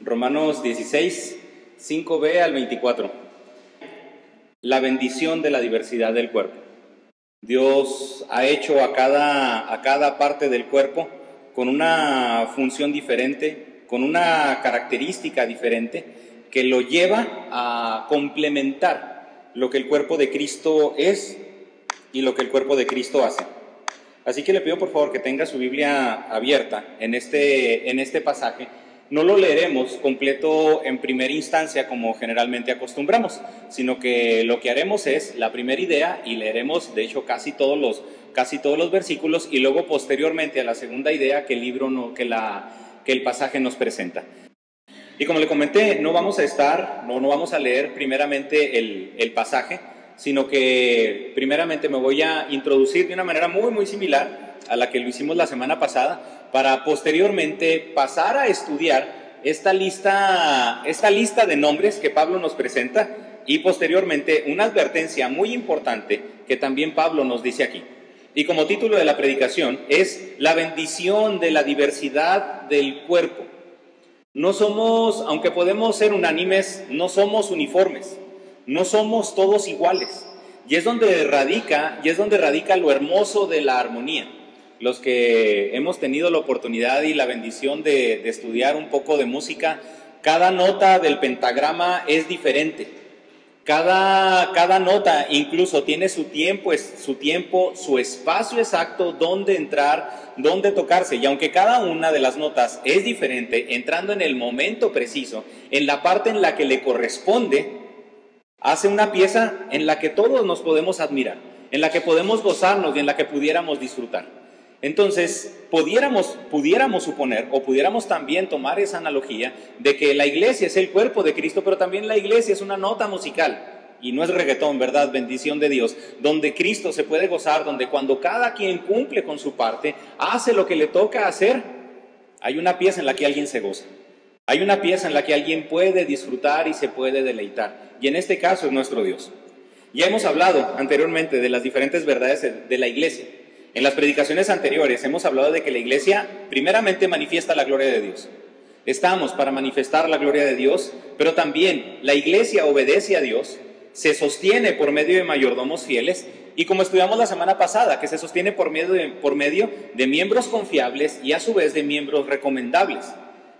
Romanos 16, 5b al 24. La bendición de la diversidad del cuerpo. Dios ha hecho a cada, a cada parte del cuerpo con una función diferente, con una característica diferente, que lo lleva a complementar lo que el cuerpo de Cristo es y lo que el cuerpo de Cristo hace. Así que le pido por favor que tenga su Biblia abierta en este, en este pasaje no lo leeremos completo en primera instancia como generalmente acostumbramos, sino que lo que haremos es la primera idea y leeremos, de hecho, casi todos los, casi todos los versículos y luego posteriormente a la segunda idea que el libro no, que, la, que el pasaje nos presenta. Y como le comenté, no vamos a estar, no, no vamos a leer primeramente el, el pasaje, sino que primeramente me voy a introducir de una manera muy, muy similar a la que lo hicimos la semana pasada, para posteriormente pasar a estudiar esta lista, esta lista de nombres que Pablo nos presenta y posteriormente una advertencia muy importante que también Pablo nos dice aquí. Y como título de la predicación es la bendición de la diversidad del cuerpo. No somos, aunque podemos ser unánimes, no somos uniformes, no somos todos iguales. Y es donde radica, y es donde radica lo hermoso de la armonía los que hemos tenido la oportunidad y la bendición de, estudiar un poco de música, cada nota del pentagrama es diferente. Cada, cada nota incluso tiene su tiempo, su tiempo, su espacio exacto donde entrar, donde tocarse. Y aunque cada una de las notas es diferente, entrando en el momento preciso, en la parte en la que le corresponde, hace una pieza en la que todos nos podemos admirar, en la que podemos gozarnos y en la que pudiéramos disfrutar. Entonces, pudiéramos, suponer o pudiéramos también tomar esa analogía de que la iglesia es el cuerpo de Cristo, pero también la iglesia es una nota musical. Y no es reggaetón, ¿verdad? Bendición de Dios. Donde Cristo se puede gozar, donde cuando cada quien cumple con su parte, hace lo que le toca hacer, hay una pieza en la que alguien se goza. Hay una pieza en la que alguien puede disfrutar y se puede deleitar. Y en este caso es nuestro Dios. Ya hemos hablado anteriormente de las diferentes verdades de la iglesia. En las predicaciones anteriores hemos hablado de que la iglesia primeramente manifiesta la gloria de Dios. Estamos para manifestar la gloria de Dios, pero también la iglesia obedece a Dios, se sostiene por medio de mayordomos fieles y como estudiamos la semana pasada, que se sostiene por medio de, por medio de miembros confiables y a su vez de miembros recomendables.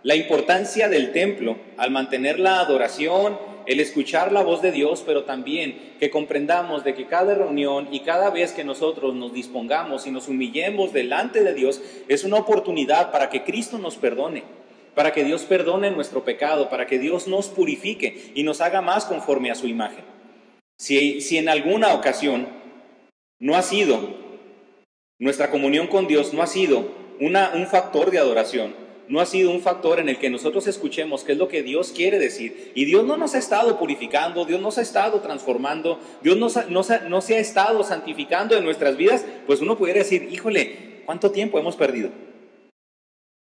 La importancia del templo al mantener la adoración, el escuchar la voz de Dios, pero también que comprendamos de que cada reunión y cada vez que nosotros nos dispongamos y nos humillemos delante de Dios es una oportunidad para que Cristo nos perdone, para que Dios perdone nuestro pecado, para que Dios nos purifique y nos haga más conforme a su imagen. Si, si en alguna ocasión no ha sido, nuestra comunión con Dios no ha sido una, un factor de adoración, no ha sido un factor en el que nosotros escuchemos qué es lo que Dios quiere decir. Y Dios no nos ha estado purificando, Dios nos ha estado transformando, Dios no, no se ha estado santificando en nuestras vidas, pues uno pudiera decir, híjole, ¿cuánto tiempo hemos perdido?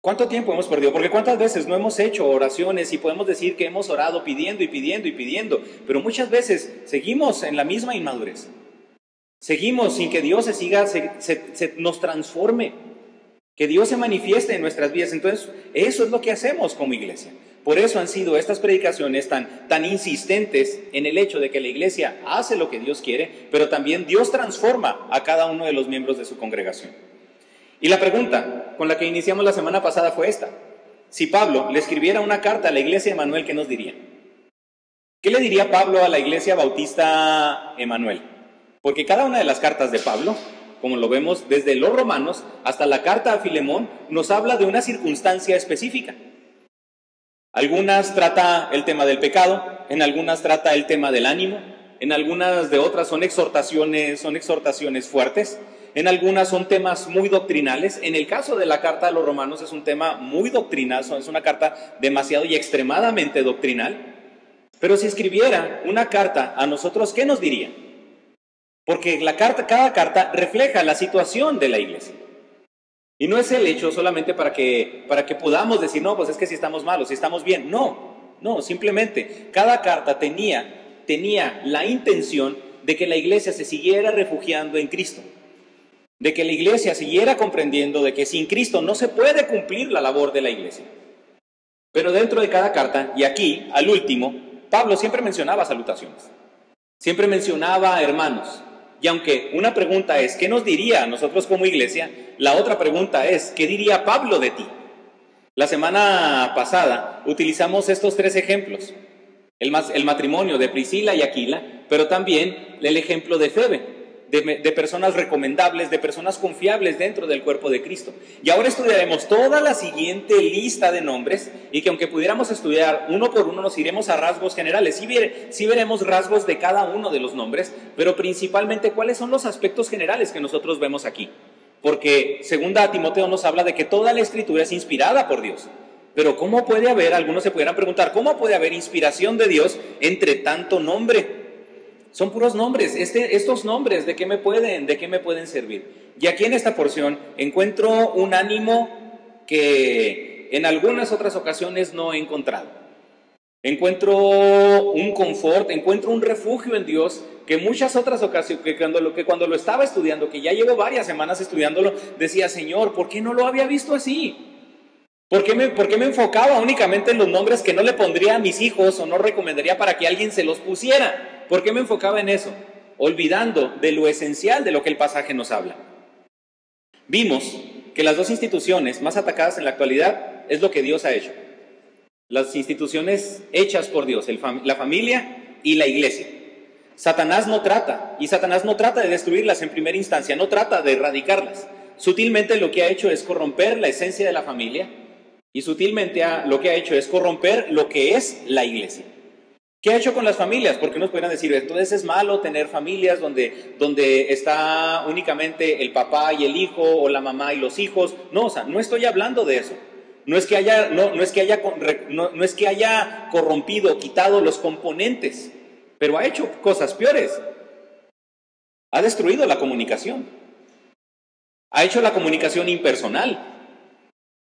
¿Cuánto tiempo hemos perdido? Porque cuántas veces no hemos hecho oraciones y podemos decir que hemos orado pidiendo y pidiendo y pidiendo, pero muchas veces seguimos en la misma inmadurez. Seguimos sin que Dios se siga, se nos transforme que Dios se manifieste en nuestras vidas. Entonces, eso es lo que hacemos como iglesia. Por eso han sido estas predicaciones tan, tan insistentes en el hecho de que la iglesia hace lo que Dios quiere, pero también Dios transforma a cada uno de los miembros de su congregación. Y la pregunta con la que iniciamos la semana pasada fue esta. Si Pablo le escribiera una carta a la iglesia de Emanuel, ¿qué nos diría? ¿Qué le diría Pablo a la iglesia bautista Emanuel? Porque cada una de las cartas de Pablo como lo vemos desde los romanos hasta la carta a Filemón, nos habla de una circunstancia específica. Algunas trata el tema del pecado, en algunas trata el tema del ánimo, en algunas de otras son exhortaciones, son exhortaciones fuertes, en algunas son temas muy doctrinales. En el caso de la carta a los romanos es un tema muy doctrinal, es una carta demasiado y extremadamente doctrinal. Pero si escribiera una carta a nosotros, ¿qué nos diría? Porque la carta, cada carta refleja la situación de la iglesia. Y no es el hecho solamente para que, para que podamos decir, no, pues es que si estamos malos, si estamos bien. No, no, simplemente cada carta tenía, tenía la intención de que la iglesia se siguiera refugiando en Cristo. De que la iglesia siguiera comprendiendo de que sin Cristo no se puede cumplir la labor de la iglesia. Pero dentro de cada carta, y aquí, al último, Pablo siempre mencionaba salutaciones. Siempre mencionaba hermanos. Y aunque una pregunta es, ¿qué nos diría nosotros como iglesia? La otra pregunta es, ¿qué diría Pablo de ti? La semana pasada utilizamos estos tres ejemplos. El, el matrimonio de Priscila y Aquila, pero también el ejemplo de Febe de, personas recomendables, de personas confiables dentro del cuerpo de Cristo. Y ahora estudiaremos toda la siguiente lista de nombres y que aunque pudiéramos estudiar uno por uno, nos iremos a rasgos generales. Sí, sí veremos rasgos de cada uno de los nombres, pero principalmente cuáles son los aspectos generales que nosotros vemos aquí. Porque segunda Timoteo nos habla de que toda la escritura es inspirada por Dios. Pero ¿cómo puede haber, algunos se pudieran preguntar, ¿cómo puede haber inspiración de Dios entre tanto nombre? Son puros nombres. Este, estos nombres, ¿de qué me pueden, de qué me pueden servir? Y aquí en esta porción encuentro un ánimo que en algunas otras ocasiones no he encontrado. Encuentro un confort, encuentro un refugio en Dios que muchas otras ocasiones, que cuando, lo, estaba estudiando, que ya llevo varias semanas estudiándolo, decía, Señor, ¿por qué no lo había visto así? ¿Por me, ¿Por qué me enfocaba únicamente en los nombres que no le pondría a mis hijos o no recomendaría para que alguien se los pusiera? ¿Por qué me enfocaba en eso? Olvidando de lo esencial de lo que el pasaje nos habla. Vimos que las dos instituciones más atacadas en la actualidad es lo que Dios ha hecho. Las instituciones hechas por Dios, la familia y la iglesia. Satanás no trata, y Satanás no trata de destruirlas en primera instancia, no trata de erradicarlas. Sutilmente lo que ha hecho es corromper la esencia de la familia y sutilmente lo que ha hecho es corromper lo que es la iglesia. ¿Qué ha hecho con las familias? Porque nos podrían decir, entonces es malo tener familias donde, donde está únicamente el papá y el hijo o la mamá y los hijos. No, o sea, no estoy hablando de eso. No es que haya, no, no es que haya, no, es que haya corrompido, quitado los componentes, pero ha hecho cosas peores. Ha destruido la comunicación. Ha hecho la comunicación impersonal.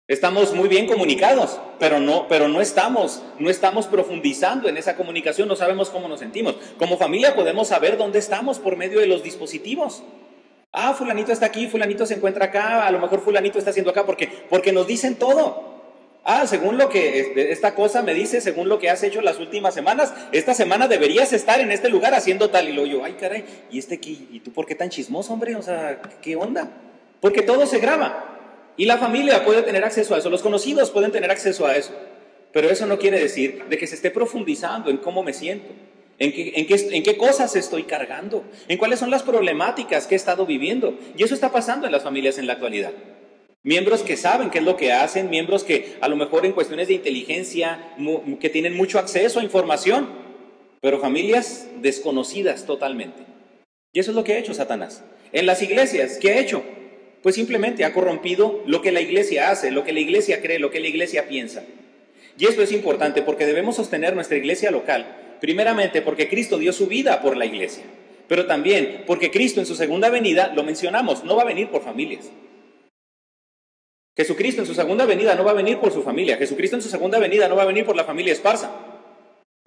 Estamos muy bien comunicados, pero no, pero no estamos, no estamos profundizando en esa comunicación, no sabemos cómo nos sentimos. Como familia podemos saber dónde estamos por medio de los dispositivos. Ah, fulanito está aquí, fulanito se encuentra acá, a lo mejor fulanito está haciendo acá, porque, porque nos dicen todo. Ah, según lo que este, esta cosa me dice, según lo que has hecho las últimas semanas, esta semana deberías estar en este lugar haciendo tal y lo yo, ay caray, ¿y este aquí? ¿Y tú por qué tan chismoso, hombre? O sea, ¿qué onda? Porque todo se graba. Y la familia puede tener acceso a eso, los conocidos pueden tener acceso a eso. Pero eso no quiere decir de que se esté profundizando en cómo me siento, en qué, cosas estoy cargando, en cuáles son las problemáticas que he estado viviendo. Y eso está pasando en las familias en la actualidad. Miembros que saben qué es lo que hacen, miembros que a lo mejor en cuestiones de inteligencia, que tienen mucho acceso a información, pero familias desconocidas totalmente. Y eso es lo que ha hecho Satanás. En las iglesias, ¿qué ha hecho? Pues simplemente ha corrompido lo que la iglesia hace, lo que la iglesia cree, lo que la iglesia piensa. Y esto es importante porque debemos sostener nuestra iglesia local, primeramente porque Cristo dio su vida por la iglesia, pero también porque Cristo en su segunda venida, lo mencionamos, no va a venir por familias. Jesucristo en su segunda venida no va a venir por su familia, Jesucristo en su segunda venida no va a venir por la familia esparsa,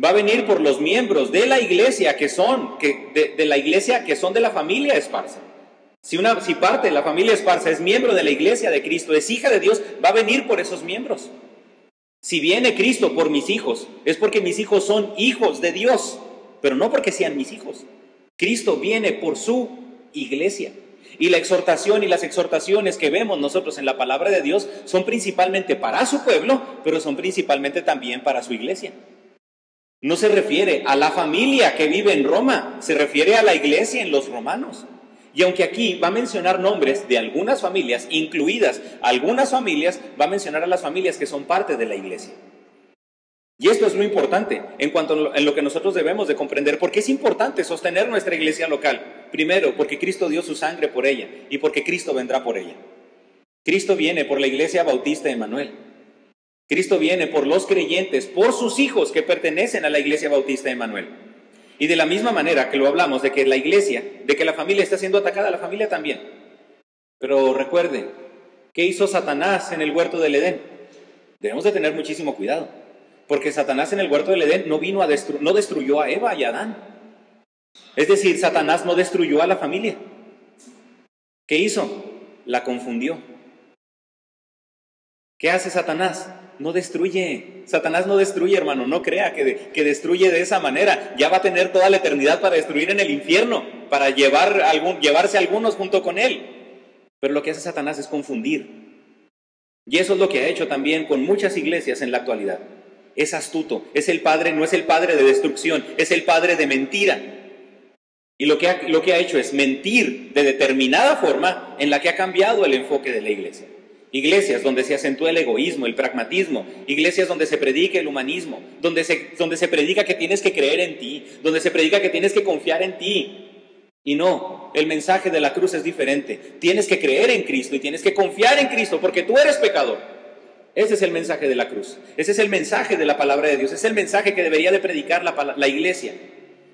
va a venir por los miembros de la iglesia que son, que, de, de la iglesia que son de la familia esparsa. Si, una, si parte de la familia esparza es miembro de la iglesia de Cristo, es hija de Dios, va a venir por esos miembros. Si viene Cristo por mis hijos, es porque mis hijos son hijos de Dios, pero no porque sean mis hijos. Cristo viene por su iglesia. Y la exhortación y las exhortaciones que vemos nosotros en la palabra de Dios son principalmente para su pueblo, pero son principalmente también para su iglesia. No se refiere a la familia que vive en Roma, se refiere a la iglesia en los romanos. Y aunque aquí va a mencionar nombres de algunas familias, incluidas algunas familias, va a mencionar a las familias que son parte de la iglesia. Y esto es lo importante en cuanto a lo que nosotros debemos de comprender, porque es importante sostener nuestra iglesia local. Primero, porque Cristo dio su sangre por ella y porque Cristo vendrá por ella. Cristo viene por la iglesia bautista de Manuel. Cristo viene por los creyentes, por sus hijos que pertenecen a la iglesia bautista de Manuel. Y de la misma manera que lo hablamos de que la iglesia, de que la familia está siendo atacada, la familia también. Pero recuerde, ¿qué hizo Satanás en el huerto del Edén? Debemos de tener muchísimo cuidado, porque Satanás en el huerto del Edén no vino a destruir, no destruyó a Eva y a Adán. Es decir, Satanás no destruyó a la familia. ¿Qué hizo? La confundió. ¿Qué hace Satanás? No destruye. Satanás no destruye, hermano. No crea que, que, destruye de esa manera. Ya va a tener toda la eternidad para destruir en el infierno, para llevar algún, llevarse a algunos junto con él. Pero lo que hace Satanás es confundir. Y eso es lo que ha hecho también con muchas iglesias en la actualidad. Es astuto. Es el padre, no es el padre de destrucción, es el padre de mentira. Y lo que, lo que ha hecho es mentir de determinada forma en la que ha cambiado el enfoque de la iglesia. Iglesias donde se acentúa el egoísmo, el pragmatismo, iglesias donde se predica el humanismo, donde se, donde se predica que tienes que creer en ti, donde se predica que tienes que confiar en ti. Y no, el mensaje de la cruz es diferente. Tienes que creer en Cristo y tienes que confiar en Cristo porque tú eres pecador. Ese es el mensaje de la cruz. Ese es el mensaje de la palabra de Dios. Ese es el mensaje que debería de predicar la, la iglesia.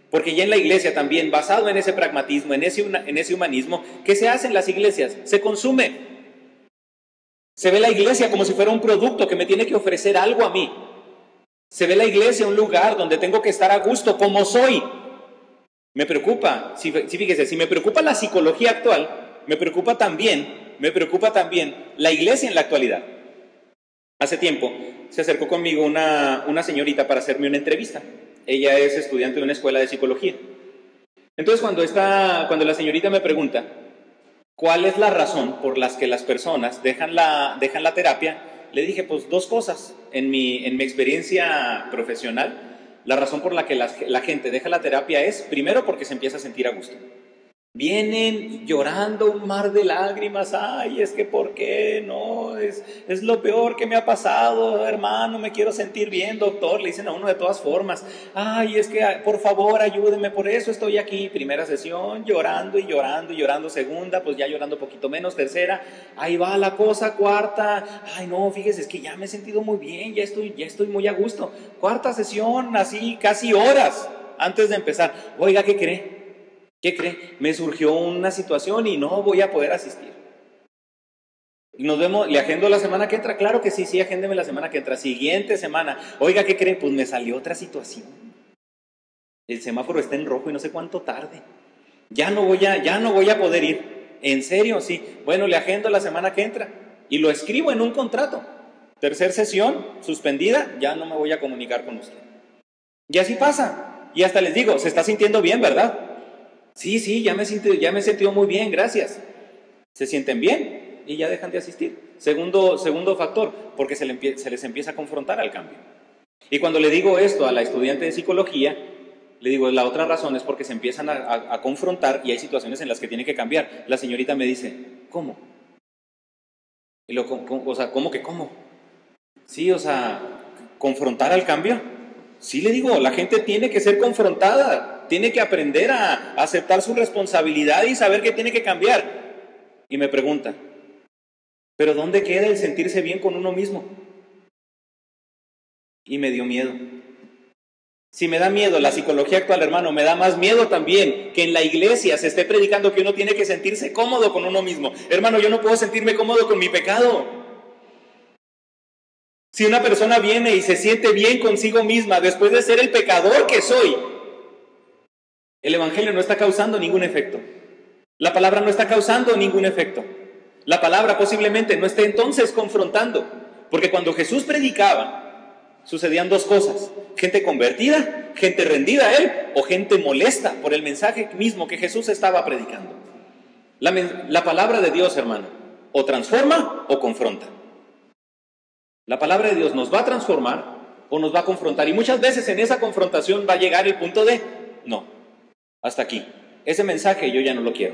Porque ya en la iglesia también, basado en ese pragmatismo, en ese, en ese humanismo, ¿qué se hace en las iglesias? Se consume. Se ve la iglesia como si fuera un producto que me tiene que ofrecer algo a mí. Se ve la iglesia un lugar donde tengo que estar a gusto como soy. Me preocupa, si, fíjese, si me preocupa la psicología actual, me preocupa también, me preocupa también la iglesia en la actualidad. Hace tiempo se acercó conmigo una, una señorita para hacerme una entrevista. Ella es estudiante de una escuela de psicología. Entonces cuando, está, cuando la señorita me pregunta, ¿Cuál es la razón por las que las personas dejan la, dejan la terapia? Le dije, pues dos cosas. En mi, en mi experiencia profesional, la razón por la que la, la gente deja la terapia es, primero, porque se empieza a sentir a gusto. Vienen llorando un mar de lágrimas, ay, es que ¿por qué? No, es, es lo peor que me ha pasado, hermano, me quiero sentir bien, doctor, le dicen a uno de todas formas, ay, es que por favor ayúdeme, por eso estoy aquí, primera sesión, llorando y llorando y llorando, segunda, pues ya llorando poquito menos, tercera, ahí va la cosa, cuarta, ay no, fíjese, es que ya me he sentido muy bien, ya estoy, ya estoy muy a gusto, cuarta sesión, así casi horas antes de empezar, oiga, ¿qué cree? ¿Qué cree? Me surgió una situación y no voy a poder asistir. Nos vemos, le agendo la semana que entra, claro que sí, sí, agéndeme la semana que entra. Siguiente semana, oiga, ¿qué cree? Pues me salió otra situación. El semáforo está en rojo y no sé cuánto tarde. Ya no voy a, ya no voy a poder ir. En serio, sí. Bueno, le agendo la semana que entra y lo escribo en un contrato. Tercer sesión, suspendida, ya no me voy a comunicar con usted. Y así pasa. Y hasta les digo, se está sintiendo bien, ¿verdad? Sí, sí, ya me, siento, ya me he sentido muy bien, gracias. Se sienten bien y ya dejan de asistir. Segundo, segundo factor, porque se, les empieza a confrontar al cambio. Y cuando le digo esto a la estudiante de psicología, le digo, la otra razón es porque se empiezan a, confrontar y hay situaciones en las que tiene que cambiar. La señorita me dice, ¿cómo? Y lo, o sea, ¿cómo que cómo? Sí, o sea, confrontar al cambio. Sí le digo, la gente tiene que ser confrontada tiene que aprender a aceptar su responsabilidad y saber que tiene que cambiar. Y me pregunta, ¿pero dónde queda el sentirse bien con uno mismo? Y me dio miedo. Si me da miedo la psicología actual, hermano, me da más miedo también que en la iglesia se esté predicando que uno tiene que sentirse cómodo con uno mismo. Hermano, yo no puedo sentirme cómodo con mi pecado. Si una persona viene y se siente bien consigo misma después de ser el pecador que soy, el Evangelio no está causando ningún efecto. La palabra no está causando ningún efecto. La palabra posiblemente no esté entonces confrontando. Porque cuando Jesús predicaba, sucedían dos cosas. Gente convertida, gente rendida a Él o gente molesta por el mensaje mismo que Jesús estaba predicando. La, la palabra de Dios, hermano, o transforma o confronta. La palabra de Dios nos va a transformar o nos va a confrontar. Y muchas veces en esa confrontación va a llegar el punto de, no, hasta aquí. Ese mensaje yo ya no lo quiero.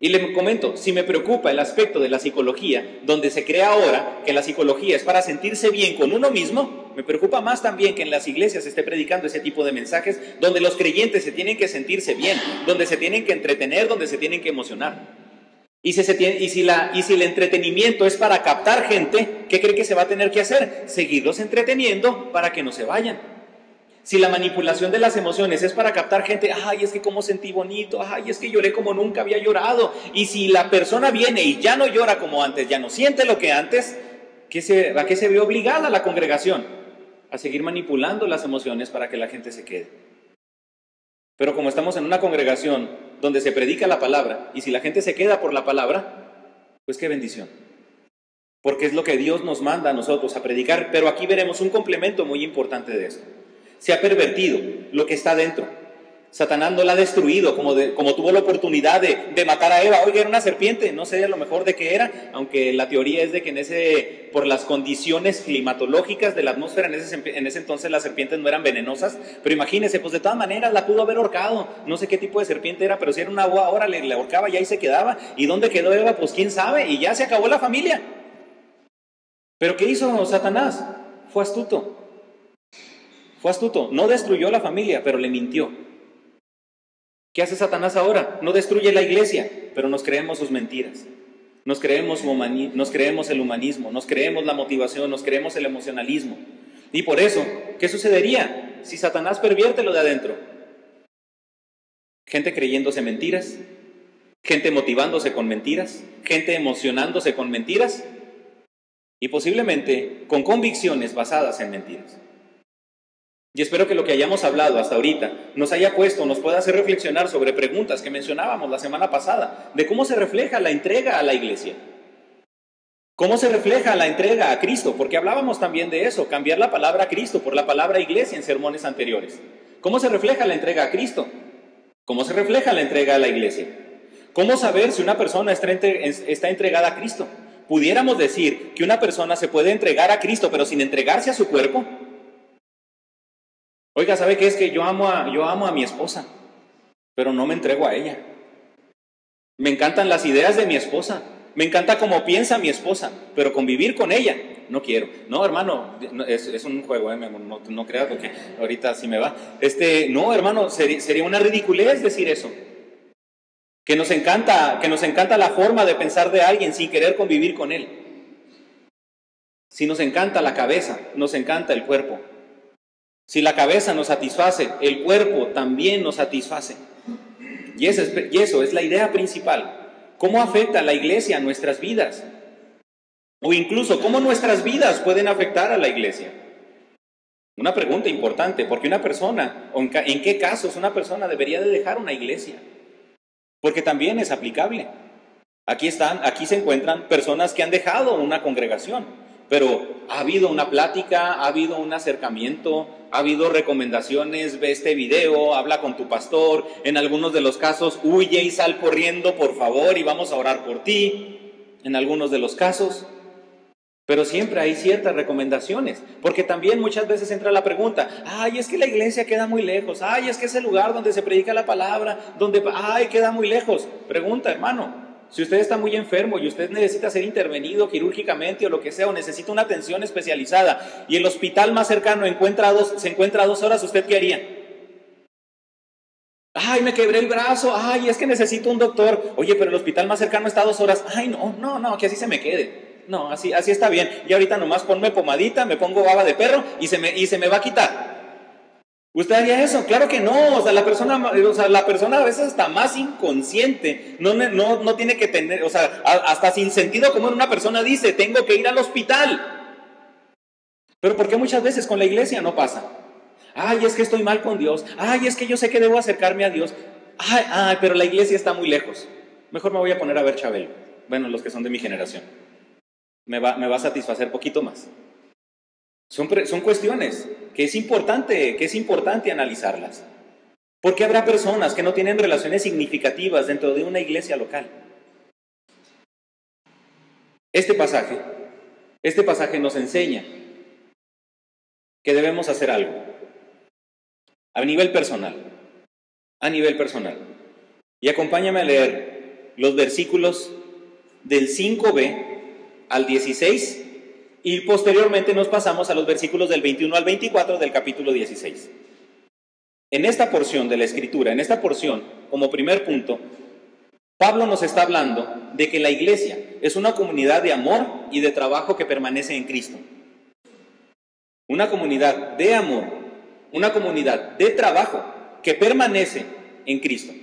Y le comento, si me preocupa el aspecto de la psicología, donde se cree ahora que la psicología es para sentirse bien con uno mismo, me preocupa más también que en las iglesias se esté predicando ese tipo de mensajes donde los creyentes se tienen que sentirse bien, donde se tienen que entretener, donde se tienen que emocionar. Y si, el entretenimiento es para captar gente, ¿qué cree que se va a tener que hacer? Seguirlos entreteniendo para que no se vayan. Si la manipulación de las emociones es para captar gente, ay, es que como sentí bonito, ay, es que lloré como nunca había llorado. Y si la persona viene y ya no llora como antes, ya no siente lo que antes, ¿qué se, ¿a qué se ve obligada la congregación? A seguir manipulando las emociones para que la gente se quede. Pero como estamos en una congregación donde se predica la palabra, y si la gente se queda por la palabra, pues qué bendición. porque es lo que Dios nos manda a nosotros a predicar. Pero aquí veremos un complemento muy importante de esto. Se ha pervertido lo que está dentro. Satanás no la ha destruido, como, tuvo la oportunidad de, matar a Eva. Oiga, era una serpiente, no sé a lo mejor de qué era, aunque la teoría es de que en ese, por las condiciones climatológicas de la atmósfera, en ese, en ese entonces las serpientes no eran venenosas. Pero imagínese, pues de todas maneras la pudo haber ahorcado. No sé qué tipo de serpiente era, pero si era una agua, ahora le, le ahorcaba y ahí se quedaba. ¿Y dónde quedó Eva? Pues quién sabe, y ya se acabó la familia. Pero ¿qué hizo Satanás? Fue astuto. Fue astuto. No destruyó la familia, pero le mintió. ¿Qué hace Satanás ahora? No destruye la iglesia, pero nos creemos sus mentiras. Nos creemos, el humanismo, nos creemos la motivación, nos creemos el emocionalismo. Y por eso, ¿qué sucedería si Satanás pervierte lo de adentro? Gente creyéndose mentiras, gente motivándose con mentiras, gente emocionándose con mentiras y posiblemente con convicciones basadas en mentiras. Y espero que lo que hayamos hablado hasta ahorita nos haya puesto, nos pueda hacer reflexionar sobre preguntas que mencionábamos la semana pasada, de cómo se refleja la entrega a la iglesia. ¿Cómo se refleja la entrega a Cristo? Porque hablábamos también de eso, cambiar la palabra Cristo por la palabra iglesia en sermones anteriores. ¿Cómo se refleja la entrega a Cristo? ¿Cómo se refleja la entrega a la iglesia? ¿Cómo saber si una persona está entregada a Cristo? pudiéramos decir que una persona se puede entregar a Cristo, pero sin entregarse a su cuerpo. Oiga, ¿sabe qué es que yo amo a, yo amo a mi esposa, pero no me entrego a ella? Me encantan las ideas de mi esposa, me encanta cómo piensa mi esposa, pero convivir con ella no quiero. No, hermano, es, un juego, ¿eh? no, no creas porque ahorita sí me va. Este, no, hermano, sería una ridiculez decir eso que nos encanta, que nos encanta la forma de pensar de alguien sin querer convivir con él. Si nos encanta la cabeza, nos encanta el cuerpo. Si la cabeza nos satisface, el cuerpo también nos satisface. Y eso es, la idea principal. ¿Cómo afecta la iglesia a nuestras vidas? O incluso, ¿cómo nuestras vidas pueden afectar a la iglesia? Una pregunta importante, porque una persona, en qué casos una persona debería de dejar una iglesia porque también es aplicable. Aquí están, aquí se encuentran personas que han dejado una congregación, pero ha habido una plática, ha habido un acercamiento, ha habido recomendaciones, ve este video, habla con tu pastor, en algunos de los casos huye y sal corriendo, por favor, y vamos a orar por ti, en algunos de los casos. Pero siempre hay ciertas recomendaciones, porque también muchas veces entra la pregunta, ay, es que la iglesia queda muy lejos, ay, es que es el lugar donde se predica la palabra, donde, ay, queda muy lejos. Pregunta, hermano, si usted está muy enfermo y usted necesita ser intervenido quirúrgicamente o lo que sea, o necesita una atención especializada y el hospital más cercano encuentra dos, se encuentra a dos horas, ¿usted qué haría? Ay, me quebré el brazo, ay, es que necesito un doctor. Oye, pero el hospital más cercano está a dos horas. Ay, no, no, no, que así se me quede. No, así, así está bien. Y ahorita nomás ponme pomadita, me pongo baba de perro y se me, y se me va a quitar. ¿Usted haría eso? Claro que no. O sea, la persona, o sea, la persona a veces está más inconsciente. No, no, no tiene que tener, o sea, hasta sin sentido como una persona dice, tengo que ir al hospital. Pero ¿por qué muchas veces con la iglesia no pasa? Ay, es que estoy mal con Dios. Ay, es que yo sé que debo acercarme a Dios. Ay, ay, pero la iglesia está muy lejos. Mejor me voy a poner a ver Chabelo. Bueno, los que son de mi generación me va, a satisfacer poquito más. Son, son cuestiones que es importante, que es importante analizarlas. Porque habrá personas que no tienen relaciones significativas dentro de una iglesia local. Este pasaje, este pasaje nos enseña que debemos hacer algo a nivel personal, a nivel personal. Y acompáñame a leer los versículos del 5b al 16 y posteriormente nos pasamos a los versículos del 21 al 24 del capítulo 16. En esta porción de la escritura, en esta porción, como primer punto, Pablo nos está hablando de que la iglesia es una comunidad de amor y de trabajo que permanece en Cristo. Una comunidad de amor, una comunidad de trabajo que permanece en Cristo.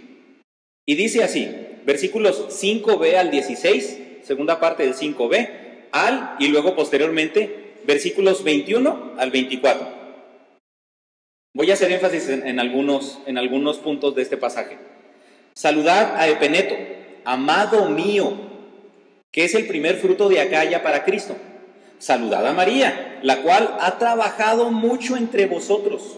Y dice así, versículos 5b al 16, segunda parte del 5b, al y luego posteriormente versículos 21 al 24. Voy a hacer énfasis en, algunos, en algunos puntos de este pasaje. Saludad a Epeneto, amado mío, que es el primer fruto de Acaya para Cristo. Saludad a María, la cual ha trabajado mucho entre vosotros.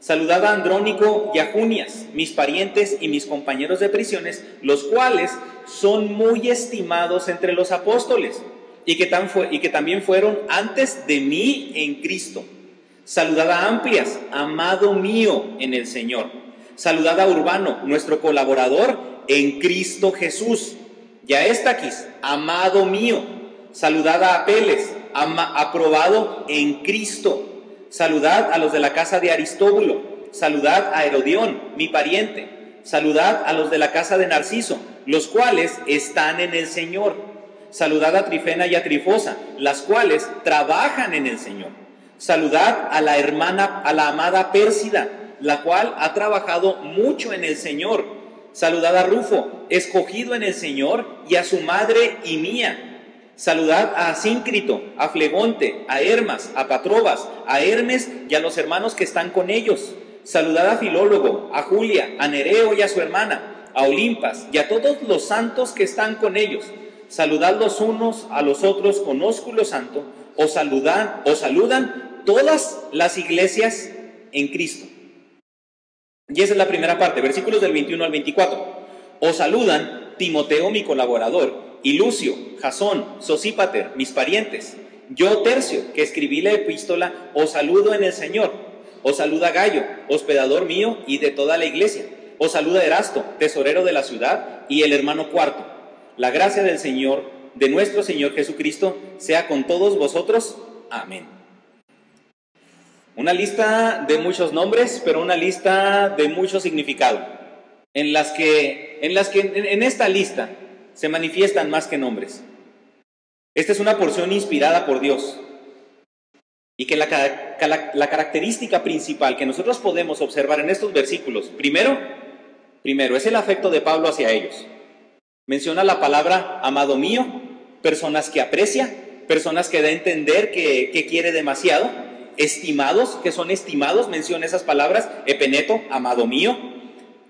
Saludad a Andrónico y a Junias, mis parientes y mis compañeros de prisiones, los cuales son muy estimados entre los apóstoles y que, también fueron antes de mí en Cristo. Saludad a Amplias, amado mío en el Señor. Saludad a Urbano, nuestro colaborador en Cristo Jesús. Y a Estaquis, amado mío. Saludad a Apeles, aprobado en Cristo. Saludad a los de la casa de Aristóbulo. Saludad a Herodión, mi pariente. Saludad a los de la casa de Narciso, los cuales están en el Señor. Saludad a Trifena y a Trifosa, las cuales trabajan en el Señor. Saludad a la hermana, a la amada Pérsida, la cual ha trabajado mucho en el Señor. Saludad a Rufo, escogido en el Señor, y a su madre y mía Saludad a Asíncrito, a Flegonte, a Hermas, a Patrobas, a Hermes y a los hermanos que están con ellos. Saludad a Filólogo, a Julia, a Nereo y a su hermana, a Olimpas y a todos los santos que están con ellos. Saludad los unos a los otros con ósculo santo, o saludan, o saludan todas las iglesias en Cristo. Y esa es la primera parte, versículos del 21 al 24. Os saludan Timoteo, mi colaborador, y Lucio, Jasón, Sosípater, mis parientes. Yo, Tercio, que escribí la epístola, os saludo en el Señor. Os saluda Gallo, hospedador mío y de toda la iglesia. Os saluda Erasto, tesorero de la ciudad, y el hermano cuarto. La gracia del Señor, de nuestro Señor Jesucristo, sea con todos vosotros. Amén. Una lista de muchos nombres, pero una lista de mucho significado. En las que, en las que en esta lista se manifiestan más que nombres. Esta es una porción inspirada por Dios y que la, característica principal que nosotros podemos observar en estos versículos, primero, primero, es el afecto de Pablo hacia ellos. Menciona la palabra amado mío, personas que aprecia, personas que da a entender que, quiere demasiado, estimados, que son estimados, menciona esas palabras, epeneto, amado mío,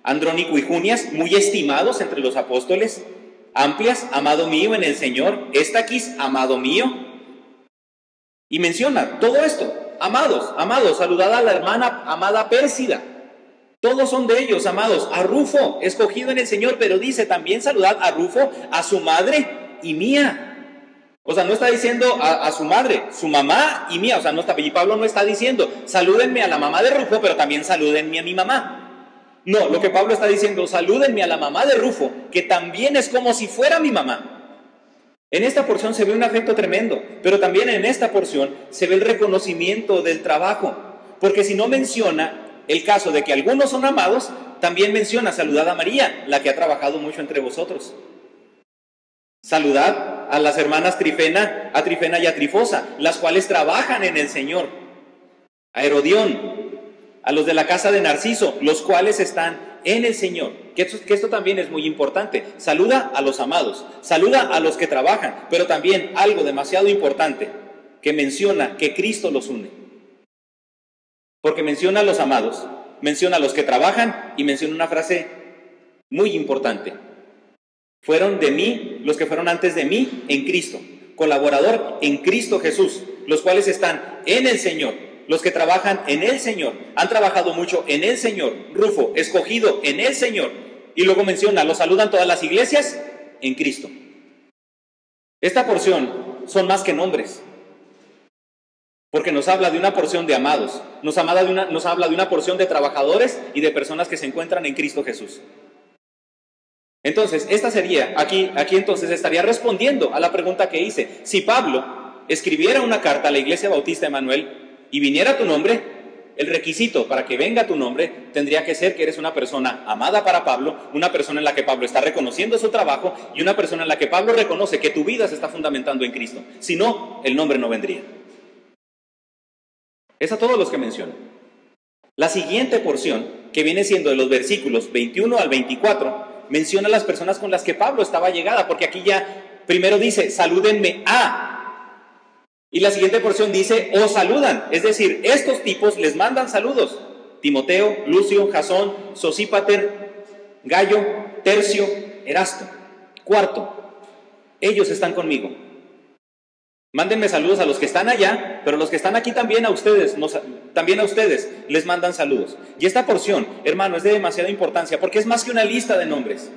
Andrónico y Junias, muy estimados entre los apóstoles, amplias, amado mío en el Señor, estaquis, amado mío. Y menciona todo esto, amados, amados, saludad a la hermana amada Pérsida. Todos son de ellos, amados. A Rufo, escogido en el Señor, pero dice también saludad a Rufo, a su madre y mía. O sea, no está diciendo a, su madre, su mamá y mía. O sea, no está, y Pablo no está diciendo, salúdenme a la mamá de Rufo, pero también salúdenme a mi mamá. No, lo que Pablo está diciendo, salúdenme a la mamá de Rufo, que también es como si fuera mi mamá. En esta porción se ve un afecto tremendo, pero también en esta porción se ve el reconocimiento del trabajo, porque si no menciona el caso de que algunos son amados, también menciona saludad a María, la que ha trabajado mucho entre vosotros. Saludad a las hermanas Trifena, a Trifena y a Trifosa, las cuales trabajan en el Señor. A Herodión, a los de la casa de Narciso, los cuales están en el Señor. Que esto, que esto, también es muy importante. Saluda a los amados, saluda a los que trabajan, pero también algo demasiado importante, que menciona que Cristo los une. Porque menciona a los amados, menciona a los que trabajan y menciona una frase muy importante. Fueron de mí los que fueron antes de mí en Cristo, colaborador en Cristo Jesús, los cuales están en el Señor los que trabajan en el Señor, han trabajado mucho en el Señor. Rufo, escogido en el Señor. Y luego menciona, los saludan todas las iglesias en Cristo. Esta porción son más que nombres, porque nos habla de una porción de amados, nos, de una, nos habla de una porción de trabajadores y de personas que se encuentran en Cristo Jesús. Entonces, esta sería, aquí, aquí entonces estaría respondiendo a la pregunta que hice. Si Pablo escribiera una carta a la Iglesia Bautista Emanuel, y viniera tu nombre, el requisito para que venga tu nombre tendría que ser que eres una persona amada para Pablo, una persona en la que Pablo está reconociendo su trabajo y una persona en la que Pablo reconoce que tu vida se está fundamentando en Cristo. Si no, el nombre no vendría. Es a todos los que menciono. La siguiente porción, que viene siendo de los versículos 21 al 24, menciona a las personas con las que Pablo estaba llegada, porque aquí ya primero dice, salúdenme a, y la siguiente porción dice, os saludan, es decir, estos tipos les mandan saludos. Timoteo, Lucio, Jasón, Sosípater, Gallo, Tercio, Erasto. Cuarto, ellos están conmigo. Mándenme saludos a los que están allá, pero los que están aquí también a ustedes, también a ustedes les mandan saludos. Y esta porción, hermano, es de demasiada importancia porque es más que una lista de nombres,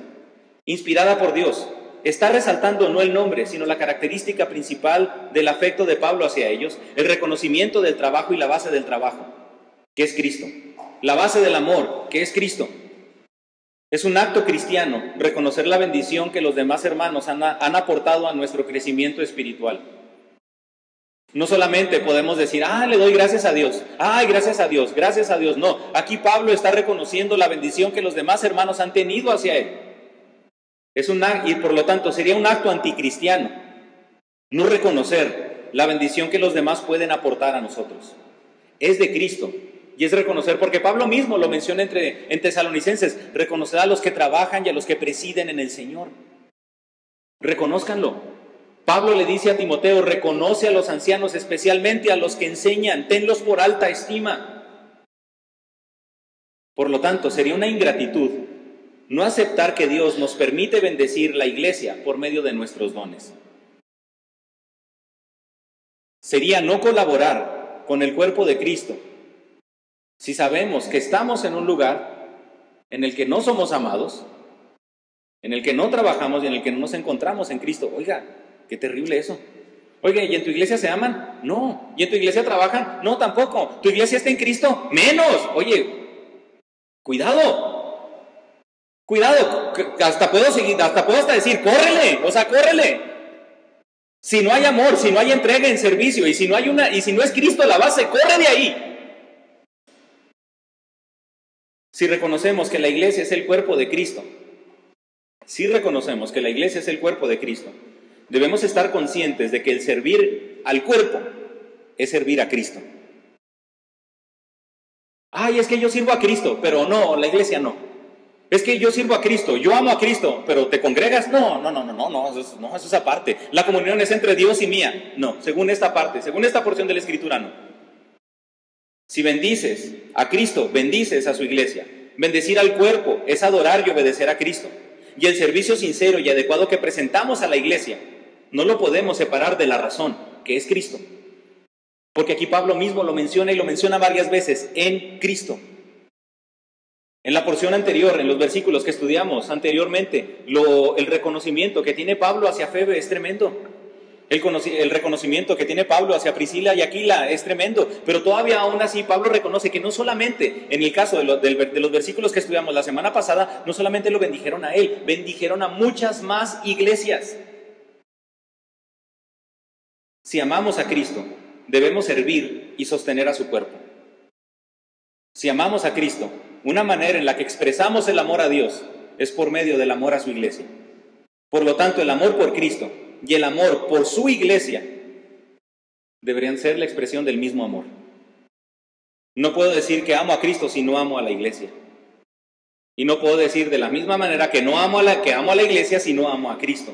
inspirada por Dios. Está resaltando no el nombre, sino la característica principal del afecto de Pablo hacia ellos, el reconocimiento del trabajo y la base del trabajo, que es Cristo. La base del amor, que es Cristo. Es un acto cristiano reconocer la bendición que los demás hermanos han, han aportado a nuestro crecimiento espiritual. No solamente podemos decir, ah, le doy gracias a Dios, ay, gracias a Dios, gracias a Dios. No, aquí Pablo está reconociendo la bendición que los demás hermanos han tenido hacia él. Es un, y por lo tanto sería un acto anticristiano no reconocer la bendición que los demás pueden aportar a nosotros. Es de Cristo y es reconocer, porque Pablo mismo lo menciona entre, en Tesalonicenses, reconocer a los que trabajan y a los que presiden en el Señor. Reconózcanlo. Pablo le dice a Timoteo, reconoce a los ancianos, especialmente a los que enseñan, tenlos por alta estima. Por lo tanto, sería una ingratitud no aceptar que Dios nos permite bendecir la iglesia por medio de nuestros dones. Sería no colaborar con el cuerpo de Cristo si sabemos que estamos en un lugar en el que no somos amados, en el que no trabajamos y en el que no nos encontramos en Cristo. Oiga, Qué terrible eso. Oye, ¿y en tu iglesia se aman? No. ¿Y en tu iglesia trabajan? No, tampoco. ¿Tu iglesia está en Cristo? Menos. Oye, cuidado. Cuidado, hasta puedo seguir, hasta puedo hasta decir, córrele, o sea, córrele. Si no hay amor, si no hay entrega en servicio y si no hay una y si no es Cristo la base, corre de ahí. Si reconocemos que la iglesia es el cuerpo de Cristo, si reconocemos que la iglesia es el cuerpo de Cristo, debemos estar conscientes de que el servir al cuerpo es servir a Cristo. Ay, es que yo sirvo a Cristo, pero no, la iglesia no. Es que yo sirvo a Cristo, yo amo a Cristo, pero ¿te congregas? No, no, no, no, no, no, eso es, no, eso es aparte. La comunión es entre Dios y mía. No, según esta parte, según esta porción de la Escritura, no. Si bendices a Cristo, bendices a su iglesia. Bendecir al cuerpo es adorar y obedecer a Cristo. Y el servicio sincero y adecuado que presentamos a la iglesia no lo podemos separar de la razón, que es Cristo. Porque aquí Pablo mismo lo menciona y lo menciona varias veces, en Cristo. En la porción anterior, en los versículos que estudiamos anteriormente, el reconocimiento que tiene Pablo hacia Febe es tremendo. El, reconocimiento que tiene Pablo hacia Priscila y Aquila es tremendo, pero todavía aún así Pablo reconoce que no solamente, en el caso de, de los versículos que estudiamos la semana pasada, no solamente lo bendijeron a él, bendijeron a muchas más iglesias. Si amamos a Cristo, debemos servir y sostener a su cuerpo. Si amamos a Cristo, una manera en la que expresamos el amor a Dios es por medio del amor a su iglesia. Por lo tanto, el amor por Cristo y el amor por su iglesia deberían ser la expresión del mismo amor. No puedo decir que amo a Cristo si no amo a la iglesia. Y no puedo decir de la misma manera que no amo a la que amo a la iglesia si no amo a Cristo.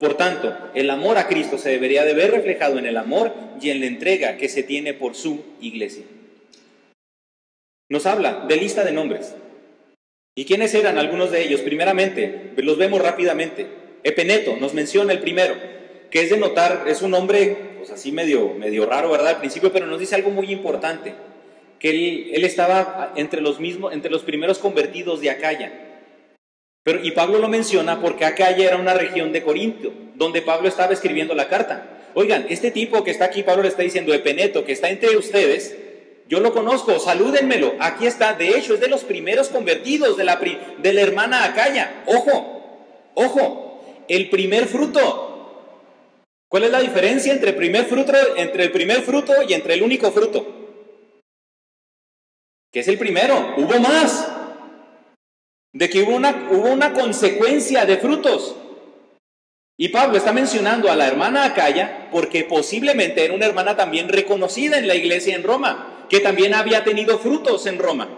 Por tanto, el amor a Cristo se debería de ver reflejado en el amor y en la entrega que se tiene por su iglesia. Nos habla de lista de nombres. ¿Y quiénes eran algunos de ellos? Primeramente, los vemos rápidamente. Epeneto nos menciona el primero, que es de notar, es un hombre, pues así medio, medio raro, ¿verdad? Al principio, pero nos dice algo muy importante, que él, él estaba entre los mismos, entre los primeros convertidos de Acaya y Pablo lo menciona porque acá ya era una región de Corinto, donde Pablo estaba escribiendo la carta. Oigan, este tipo que está aquí, Pablo le está diciendo, Epeneto, que está entre ustedes, yo lo conozco, salúdenmelo, aquí está, de hecho es de los primeros convertidos de la, de la hermana Acaya. Ojo, ojo, el primer fruto. ¿Cuál es la diferencia entre, primer fruto, entre el primer fruto y entre el único fruto? Que es el primero, hubo más de que hubo una, hubo una consecuencia de frutos. Y Pablo está mencionando a la hermana Acaya porque posiblemente era una hermana también reconocida en la iglesia en Roma, que también había tenido frutos en Roma.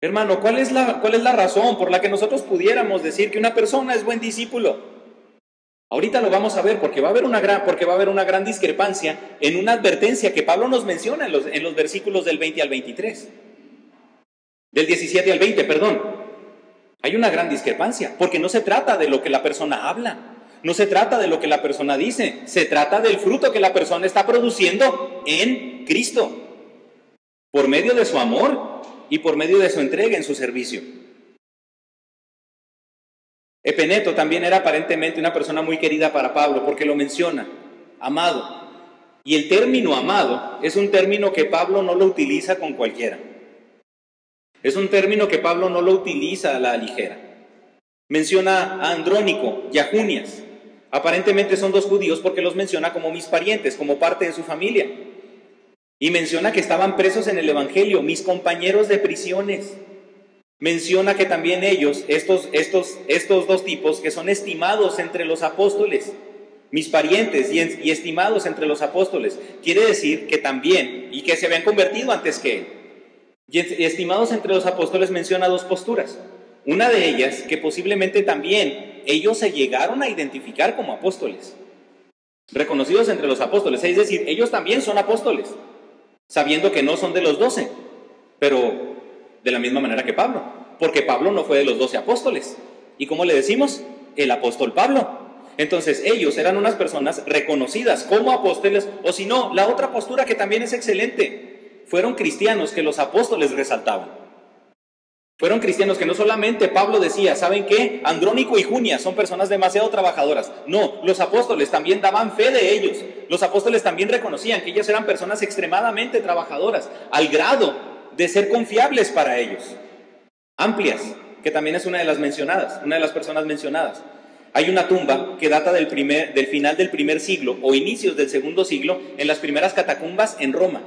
Hermano, ¿cuál es la, cuál es la razón por la que nosotros pudiéramos decir que una persona es buen discípulo? Ahorita lo vamos a ver porque va a haber una gran, porque va a haber una gran discrepancia en una advertencia que Pablo nos menciona en los, en los versículos del 20 al 23. Del 17 al 20, perdón. Hay una gran discrepancia, porque no se trata de lo que la persona habla, No se trata de lo que la persona dice, se trata del fruto que la persona está produciendo en Cristo, por medio de su amor y por medio de su entrega en su servicio. Epeneto también era aparentemente una persona muy querida para Pablo porque lo menciona, amado. Y el término amado es un término que Pablo no lo utiliza con cualquiera. Es un término que Pablo no lo utiliza a la ligera. Menciona a Andrónico y a Junias. Aparentemente son dos judíos porque los menciona como mis parientes, como parte de su familia. Y menciona que estaban presos en el Evangelio, mis compañeros de prisiones. Menciona que también ellos, estos, estos, estos dos tipos, que son estimados entre los apóstoles, mis parientes y, y estimados entre los apóstoles, quiere decir que también, y que se habían convertido antes que él. Y estimados entre los apóstoles menciona dos posturas. Una de ellas, que posiblemente también ellos se llegaron a identificar como apóstoles, reconocidos entre los apóstoles, es decir, ellos también son apóstoles, sabiendo que no son de los doce, pero de la misma manera que Pablo, porque Pablo no fue de los doce apóstoles. ¿Y cómo le decimos? El apóstol Pablo. Entonces ellos eran unas personas reconocidas como apóstoles, o si no, la otra postura que también es excelente, fueron cristianos que los apóstoles resaltaban. Fueron cristianos que no solamente Pablo decía, ¿saben qué? Andrónico y Junia son personas demasiado trabajadoras. No, los apóstoles también daban fe de ellos. Los apóstoles también reconocían que ellos eran personas extremadamente trabajadoras, al grado de ser confiables para ellos. Amplias, que también es una de las mencionadas, una de las personas mencionadas. Hay una tumba que data del, del final del primer siglo o inicios del segundo siglo en las primeras catacumbas en Roma,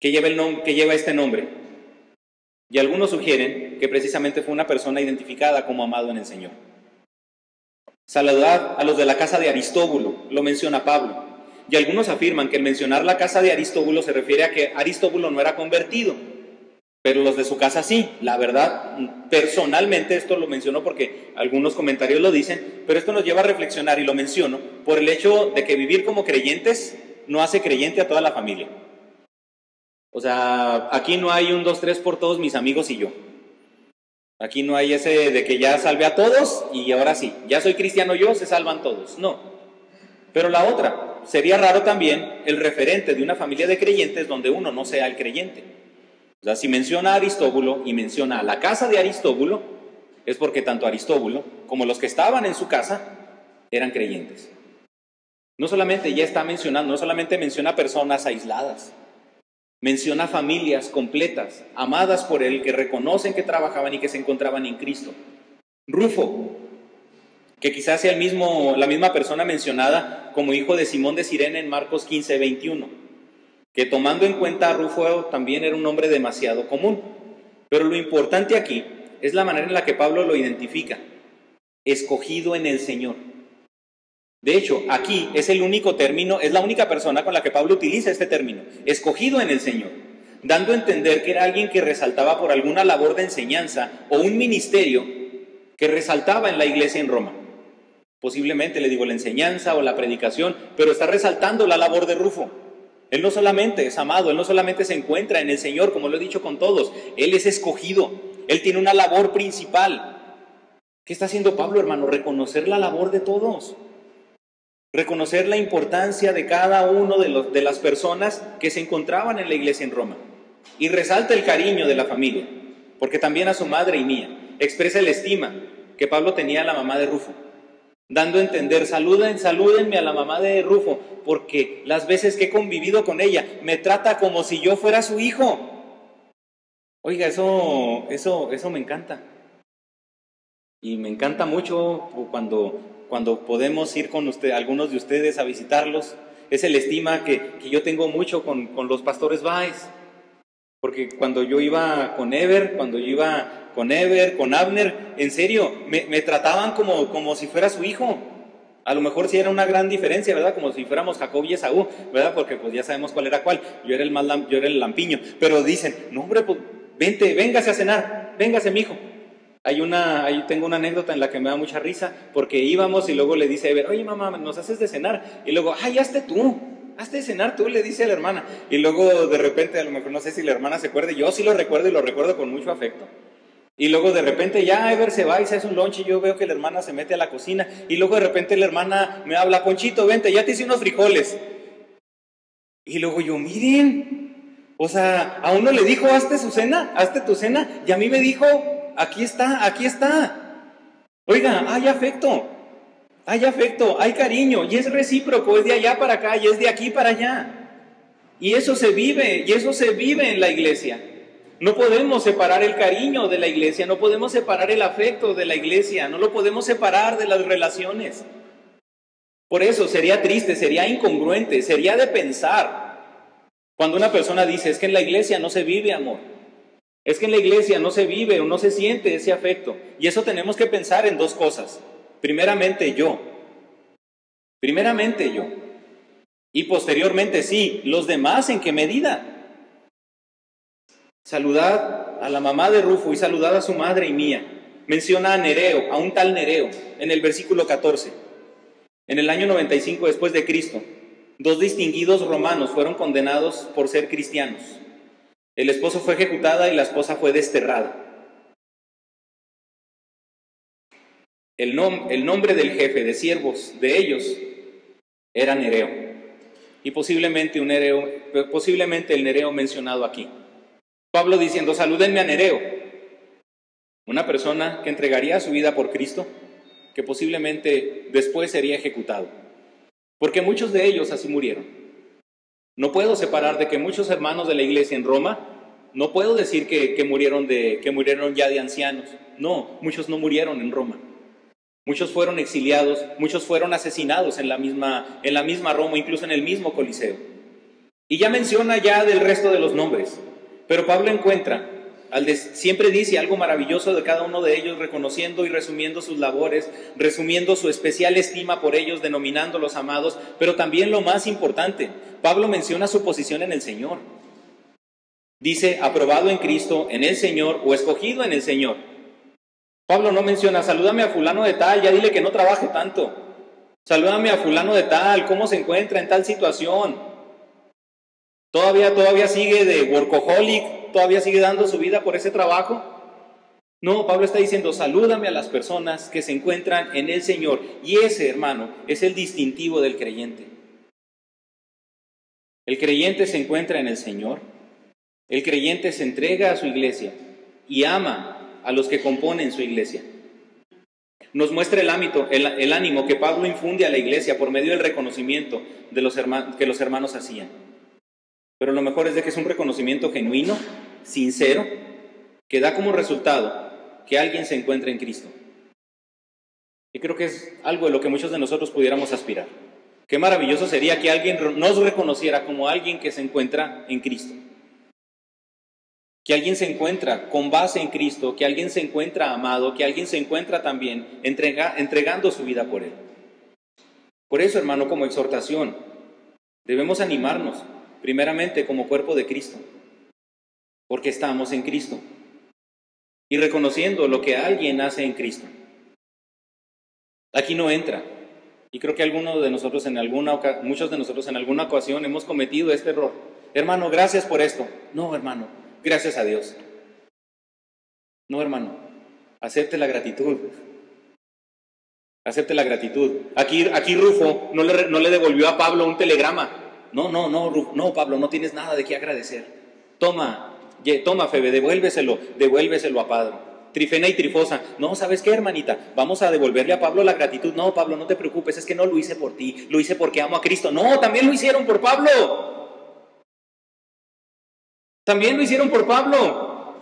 que lleva, el que lleva este nombre. Y algunos sugieren que precisamente fue una persona identificada como amado en el Señor. Saludad a los de la casa de Aristóbulo, lo menciona Pablo. Y algunos afirman que el mencionar la casa de Aristóbulo se refiere a que Aristóbulo no era convertido, pero los de su casa sí. La verdad, personalmente esto lo menciono porque algunos comentarios lo dicen, pero esto nos lleva a reflexionar y lo menciono por el hecho de que vivir como creyentes no hace creyente a toda la familia. O sea, aquí no hay un dos, tres por todos mis amigos y yo. Aquí no hay ese de que ya salve a todos y ahora sí, ya soy cristiano yo, se salvan todos. No. Pero la otra, sería raro también el referente de una familia de creyentes donde uno no sea el creyente. O sea, si menciona a Aristóbulo y menciona a la casa de Aristóbulo, es porque tanto Aristóbulo como los que estaban en su casa eran creyentes. No solamente ya está mencionando, no solamente menciona personas aisladas, Menciona familias completas, amadas por Él, que reconocen que trabajaban y que se encontraban en Cristo. Rufo, que quizás sea el mismo, la misma persona mencionada como hijo de Simón de Sirene en Marcos 15, 21, que tomando en cuenta a Rufo también era un hombre demasiado común. Pero lo importante aquí es la manera en la que Pablo lo identifica, escogido en el Señor. De hecho, aquí es el único término, es la única persona con la que Pablo utiliza este término, escogido en el Señor, dando a entender que era alguien que resaltaba por alguna labor de enseñanza o un ministerio que resaltaba en la iglesia en Roma. Posiblemente le digo la enseñanza o la predicación, pero está resaltando la labor de Rufo. Él no solamente es amado, él no solamente se encuentra en el Señor, como lo he dicho con todos, él es escogido, él tiene una labor principal. ¿Qué está haciendo Pablo, hermano? Reconocer la labor de todos reconocer la importancia de cada uno de, los, de las personas que se encontraban en la iglesia en Roma. Y resalta el cariño de la familia, porque también a su madre y mía expresa el estima que Pablo tenía a la mamá de Rufo, dando a entender, saluden, salúdenme a la mamá de Rufo, porque las veces que he convivido con ella me trata como si yo fuera su hijo. Oiga, eso, eso, eso me encanta. Y me encanta mucho cuando cuando podemos ir con usted, algunos de ustedes a visitarlos. Es el estima que, yo tengo mucho con, los pastores Baez. Porque cuando yo iba con Ever, cuando yo iba con Ever, con Abner, en serio, me, trataban como, como si fuera su hijo. A lo mejor sí era una gran diferencia, ¿verdad? Como si fuéramos Jacob y Esaú, ¿verdad? Porque pues ya sabemos cuál era cuál. Yo era el más yo era el lampiño. Pero dicen, no hombre, pues vente, véngase a cenar, véngase mi hijo. Hay una, ahí tengo una anécdota en la que me da mucha risa, porque íbamos y luego le dice a Ever, oye mamá, nos haces de cenar. Y luego, ay, hazte tú, hazte de cenar tú, le dice a la hermana. Y luego de repente, a lo mejor no sé si la hermana se acuerde, yo sí lo recuerdo y lo recuerdo con mucho afecto. Y luego de repente ya Ever se va y se hace un lunch y yo veo que la hermana se mete a la cocina y luego de repente la hermana me habla, Ponchito, vente, ya te hice unos frijoles. Y luego yo, miren, o sea, a uno le dijo, hazte su cena, hazte tu cena, y a mí me dijo, aquí está, aquí está. Oiga, hay afecto, hay afecto, hay cariño, y es recíproco, es de allá para acá y es de aquí para allá. Y eso se vive, y eso se vive en la iglesia. No podemos separar el cariño de la iglesia, no podemos separar el afecto de la iglesia, no lo podemos separar de las relaciones. Por eso sería triste, sería incongruente, sería de pensar cuando una persona dice, es que en la iglesia no se vive amor, es que en la iglesia no se vive o no se siente ese afecto. Y eso tenemos que pensar en dos cosas. Primeramente yo, primeramente yo. Y posteriormente sí, los demás en qué medida. Saludad a la mamá de Rufo y saludad a su madre y mía. Menciona a Nereo, a un tal Nereo, en el versículo 14. En el año 95 después de Cristo, dos distinguidos romanos fueron condenados por ser cristianos. El esposo fue ejecutada y la esposa fue desterrada. El, el nombre del jefe de siervos de ellos era Nereo. Y posiblemente, un Nereo, posiblemente el Nereo mencionado aquí. Pablo diciendo, salúdenme a Nereo, una persona que entregaría su vida por Cristo, que posiblemente después sería ejecutado, porque muchos de ellos así murieron. No puedo separar de que muchos hermanos de la iglesia en Roma, no puedo decir que, murieron, ya de ancianos, no, muchos no murieron en Roma. Muchos fueron exiliados, muchos fueron asesinados en la misma, Roma, incluso en el mismo Coliseo. Y ya menciona ya del resto de los nombres. Pero Pablo encuentra, siempre dice algo maravilloso de cada uno de ellos, reconociendo y resumiendo sus labores, resumiendo su especial estima por ellos, denominándolos amados, pero también lo más importante, Pablo menciona su posición en el Señor. Dice, aprobado en Cristo, en el Señor o escogido en el Señor. Pablo no menciona, salúdame a fulano de tal, ya dile que no trabaje tanto. Salúdame a fulano de tal, cómo se encuentra en tal situación. ¿Todavía, todavía sigue de workaholic? ¿Todavía sigue dando su vida por ese trabajo? No, Pablo está diciendo, salúdame a las personas que se encuentran en el Señor. Y ese, hermano, es el distintivo del creyente. El creyente se encuentra en el Señor. El creyente se entrega a su iglesia y ama a los que componen su iglesia. Nos muestra el, ámbito, el, ánimo que Pablo infunde a la iglesia por medio del reconocimiento de los que los hermanos hacían. Pero lo mejor es de que es un reconocimiento genuino, sincero, que da como resultado que alguien se encuentre en Cristo. Y creo que es algo de lo que muchos de nosotros pudiéramos aspirar. Qué maravilloso sería que alguien nos reconociera como alguien que se encuentra en Cristo. Que alguien se encuentra con base en Cristo, que alguien se encuentra amado, que alguien se encuentra también entregando su vida por Él. Por eso, hermano, como exhortación, debemos animarnos primeramente como cuerpo de Cristo, porque estamos en Cristo y reconociendo lo que alguien hace en Cristo. Aquí no entra. Y creo que algunos de nosotros en alguna muchos de nosotros en alguna ocasión hemos cometido este error. Hermano, gracias por esto. No, hermano, gracias a Dios. No, hermano, acepte la gratitud. Acepte la gratitud. Aquí, aquí Rufo no le, no le devolvió a Pablo un telegrama. No, no, no, no, Pablo, no tienes nada de qué agradecer. Toma, toma, Febe, devuélveselo, devuélveselo a Pablo. Trifena y Trifosa, no, ¿sabes qué, hermanita? Vamos a devolverle a Pablo la gratitud. No, Pablo, no te preocupes, es que no lo hice por ti, lo hice porque amo a Cristo. No, también lo hicieron por Pablo. También lo hicieron por Pablo.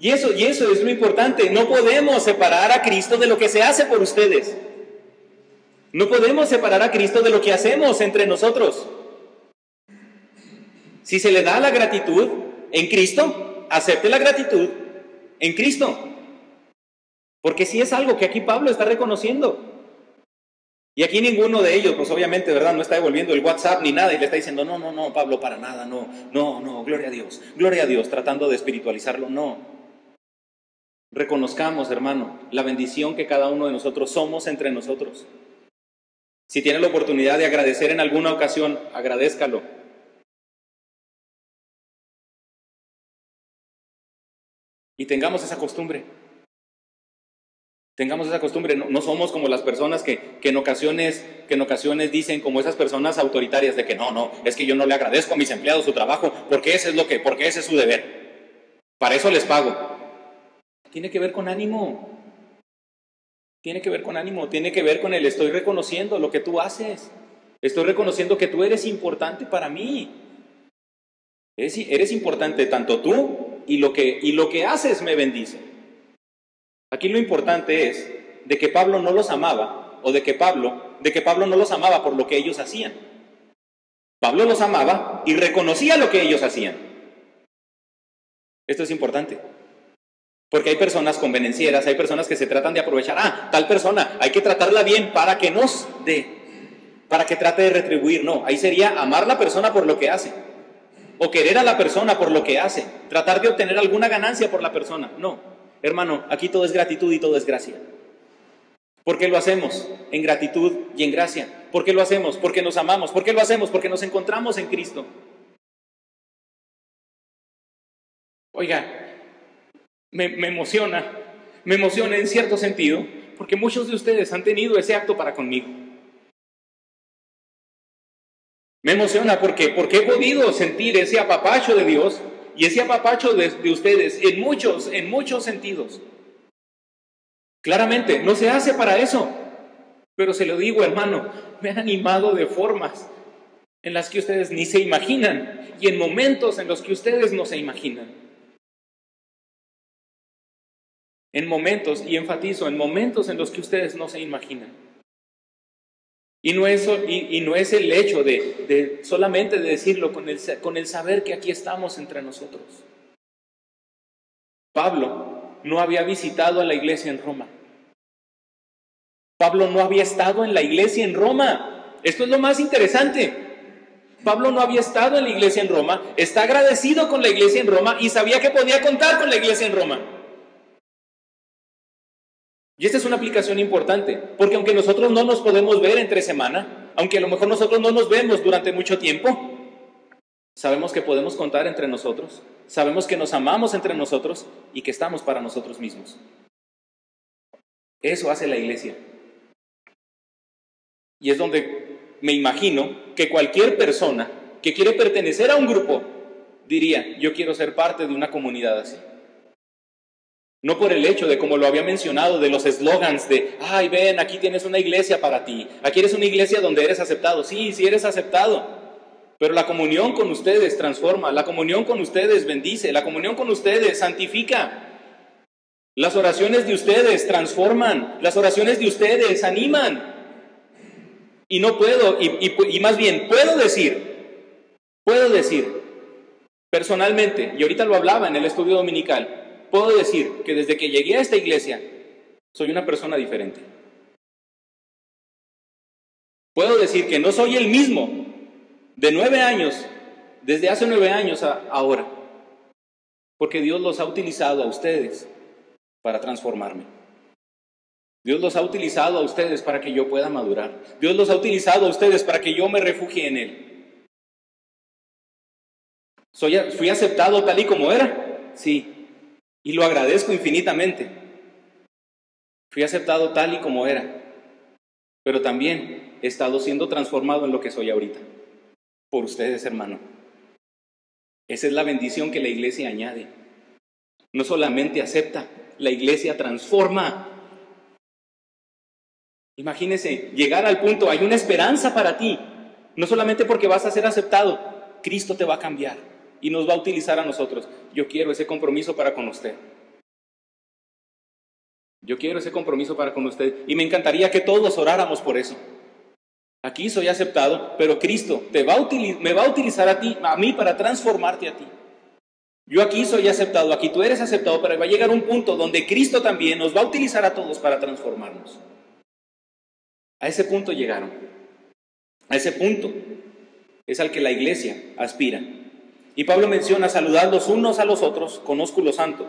Y eso, y eso es lo importante. No podemos separar a Cristo de lo que se hace por ustedes. No podemos separar a Cristo de lo que hacemos entre nosotros. Si se le da la gratitud en Cristo, acepte la gratitud en Cristo. Porque si es algo que aquí Pablo está reconociendo. Y aquí ninguno de ellos, pues obviamente, ¿verdad? No está devolviendo el WhatsApp ni nada y le está diciendo, no, no, no, Pablo, para nada, no, no, no, gloria a Dios, gloria a Dios, tratando de espiritualizarlo, no. Reconozcamos, hermano, la bendición que cada uno de nosotros somos entre nosotros. Si tiene la oportunidad de agradecer en alguna ocasión, agradézcalo. Y tengamos esa costumbre. Tengamos esa costumbre, no, somos como las personas que, en ocasiones, que en ocasiones dicen como esas personas autoritarias de que no, no, es que yo no le agradezco a mis empleados su trabajo porque ese es lo que, porque ese es su deber. Para eso les pago. Tiene que ver con ánimo. Tiene que ver con ánimo, tiene que ver con el estoy reconociendo lo que tú haces. Estoy reconociendo que tú eres importante para mí. Eres, eres importante tanto tú y lo, que, y lo que haces me bendice. Aquí lo importante es de que Pablo no los amaba o de que Pablo, de que Pablo no los amaba por lo que ellos hacían. Pablo los amaba y reconocía lo que ellos hacían. Esto es importante. Porque hay personas convenencieras, hay personas que se tratan de aprovechar, ah, tal persona, hay que tratarla bien para que nos dé, para que trate de retribuir. No, ahí sería amar la persona por lo que hace, o querer a la persona por lo que hace, tratar de obtener alguna ganancia por la persona. No, Hermano, aquí todo es gratitud y todo es gracia. ¿Por qué lo hacemos? En gratitud y en gracia. ¿Por qué lo hacemos? Porque nos amamos. ¿Por qué lo hacemos? Porque nos encontramos en Cristo. Oiga, me, me, emociona, me emociona en cierto sentido, porque muchos de ustedes han tenido ese acto para conmigo. Me emociona porque, porque he podido sentir ese apapacho de Dios y ese apapacho de, ustedes en muchos, en muchos sentidos. Claramente, no se hace para eso. Pero se lo digo, hermano, me han animado de formas en las que ustedes ni se imaginan y en momentos en los que ustedes no se imaginan. En momentos, y enfatizo, en momentos en los que ustedes no se imaginan. Y no es, y, no es el hecho de, solamente de decirlo con el, con el saber que aquí estamos entre nosotros. Pablo no había visitado a la iglesia en Roma. Pablo no había estado en la iglesia en Roma. Esto es lo más interesante. Pablo no había estado en la iglesia en Roma, está agradecido con la iglesia en Roma y sabía que podía contar con la iglesia en Roma. Y esta es una aplicación importante, porque aunque nosotros no nos podemos ver entre semana, aunque a lo mejor nosotros no nos vemos durante mucho tiempo, sabemos que podemos contar entre nosotros, sabemos que nos amamos entre nosotros y que estamos para nosotros mismos. Eso hace la iglesia. Y es donde me imagino que cualquier persona que quiere pertenecer a un grupo diría, yo quiero ser parte de una comunidad así. No por el hecho de, como lo había mencionado, de los eslogans de, ay, ven, aquí tienes una iglesia para ti, aquí eres una iglesia donde eres aceptado. Sí, sí eres aceptado, pero la comunión con ustedes transforma, la comunión con ustedes bendice, la comunión con ustedes santifica. Las oraciones de ustedes transforman, las oraciones de ustedes animan. Y no puedo, y, y más bien, puedo decir, puedo decir, personalmente, y ahorita lo hablaba en el estudio dominical, puedo decir que desde que llegué a esta iglesia soy una persona diferente. Puedo decir que no soy el mismo de nueve años, desde hace nueve años a ahora, porque Dios los ha utilizado a ustedes para transformarme. Dios los ha utilizado a ustedes para que yo pueda madurar. Dios los ha utilizado a ustedes para que yo me refugie en Él. Soy, ¿Fui aceptado tal y como era? Sí. Y lo agradezco infinitamente. Fui aceptado tal y como era, pero también he estado siendo transformado en lo que soy ahorita. Por ustedes, hermano. Esa es la bendición que la iglesia añade. No solamente acepta, la iglesia transforma. Imagínese, llegar al punto, hay una esperanza para ti. No solamente porque vas a ser aceptado, Cristo te va a cambiar y nos va a utilizar a nosotros. Yo quiero ese compromiso para con usted. Yo quiero ese compromiso para con usted y me encantaría que todos oráramos por eso. Aquí soy aceptado, pero Cristo te va a me va a utilizar a ti, a mí para transformarte a ti. Yo aquí soy aceptado, aquí tú eres aceptado, pero va a llegar un punto donde Cristo también nos va a utilizar a todos para transformarnos. A ese punto llegaron. A ese punto es al que la iglesia aspira. Y Pablo menciona saludar los unos a los otros con ósculo santo.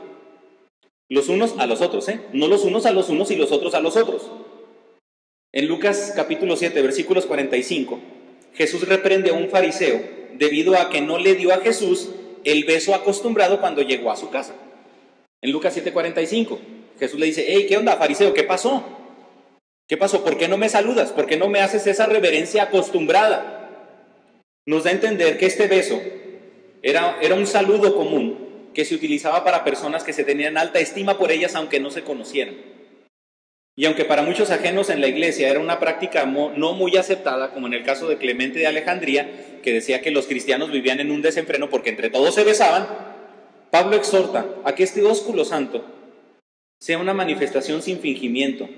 Los unos a los otros, ¿eh? No los unos a los unos y los otros a los otros. En Lucas capítulo 7, versículos 45, Jesús reprende a un fariseo debido a que no le dio a Jesús el beso acostumbrado cuando llegó a su casa. En Lucas 7:45, Jesús le dice, hey, ¿qué onda, fariseo? ¿Qué pasó? ¿Qué pasó? ¿Por qué no me saludas? ¿Por qué no me haces esa reverencia acostumbrada? Nos da a entender que este beso era, era un saludo común que se utilizaba para personas que se tenían alta estima por ellas aunque no se conocieran. Y aunque para muchos ajenos en la iglesia era una práctica no muy aceptada, como en el caso de Clemente de Alejandría, que decía que los cristianos vivían en un desenfreno porque entre todos se besaban, Pablo exhorta a que este ósculo santo sea una manifestación sin fingimiento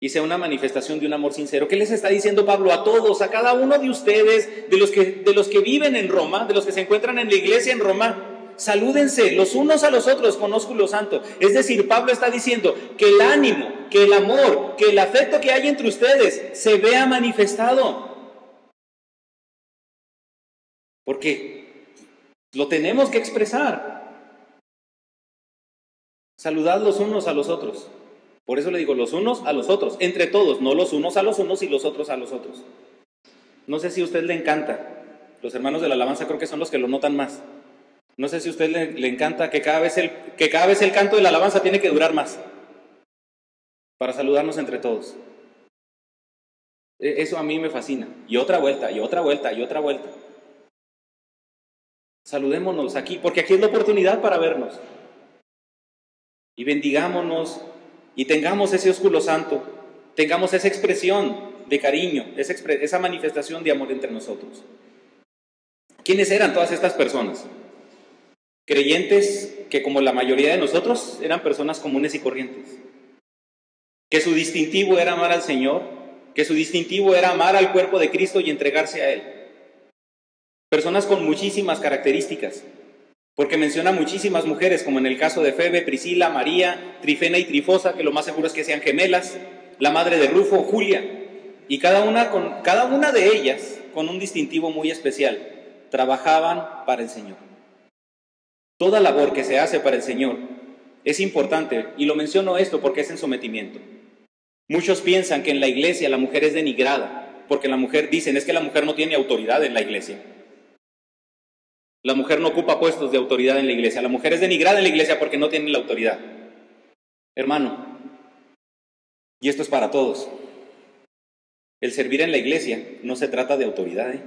y sea una manifestación de un amor sincero. ¿Qué les está diciendo Pablo a todos, a cada uno de ustedes, de los que, de los que viven en Roma, de los que se encuentran en la iglesia en Roma? Salúdense los unos a los otros con ósculo santo. Es decir, Pablo está diciendo que el ánimo, que el amor, que el afecto que hay entre ustedes se vea manifestado. Porque lo tenemos que expresar. Saludad los unos a los otros. Por eso le digo los unos a los otros, entre todos, no los unos a los unos y los otros a los otros. No sé si a usted le encanta. Los hermanos de la alabanza creo que son los que lo notan más. No sé si a usted le, encanta que cada, vez el, que cada vez el canto de la alabanza tiene que durar más para saludarnos entre todos. E, eso a mí me fascina. Y otra vuelta, y otra vuelta, y otra vuelta. Saludémonos aquí, porque aquí es la oportunidad para vernos y bendigámonos y tengamos ese ósculo santo, tengamos esa expresión de cariño, esa, esa manifestación de amor entre nosotros. ¿Quiénes eran todas estas personas? Creyentes que como la mayoría de nosotros eran personas comunes y corrientes. Que su distintivo era amar al Señor, que su distintivo era amar al cuerpo de Cristo y entregarse a Él. Personas con muchísimas características, porque menciona muchísimas mujeres, como en el caso de Febe, Priscila, María, Trifena y Trifosa, que lo más seguro es que sean gemelas, la madre de Rufo, Julia, y cada una, con, cada una de ellas con un distintivo muy especial, trabajaban para el Señor. Toda labor que se hace para el Señor es importante, y lo menciono esto porque es en sometimiento. Muchos piensan que en la iglesia la mujer es denigrada, porque la mujer, dicen, es que la mujer no tiene autoridad en la iglesia. La mujer no ocupa puestos de autoridad en la iglesia. La mujer es denigrada en la iglesia porque no tiene la autoridad. Hermano, y esto es para todos. El servir en la iglesia no se trata de autoridad. ¿eh?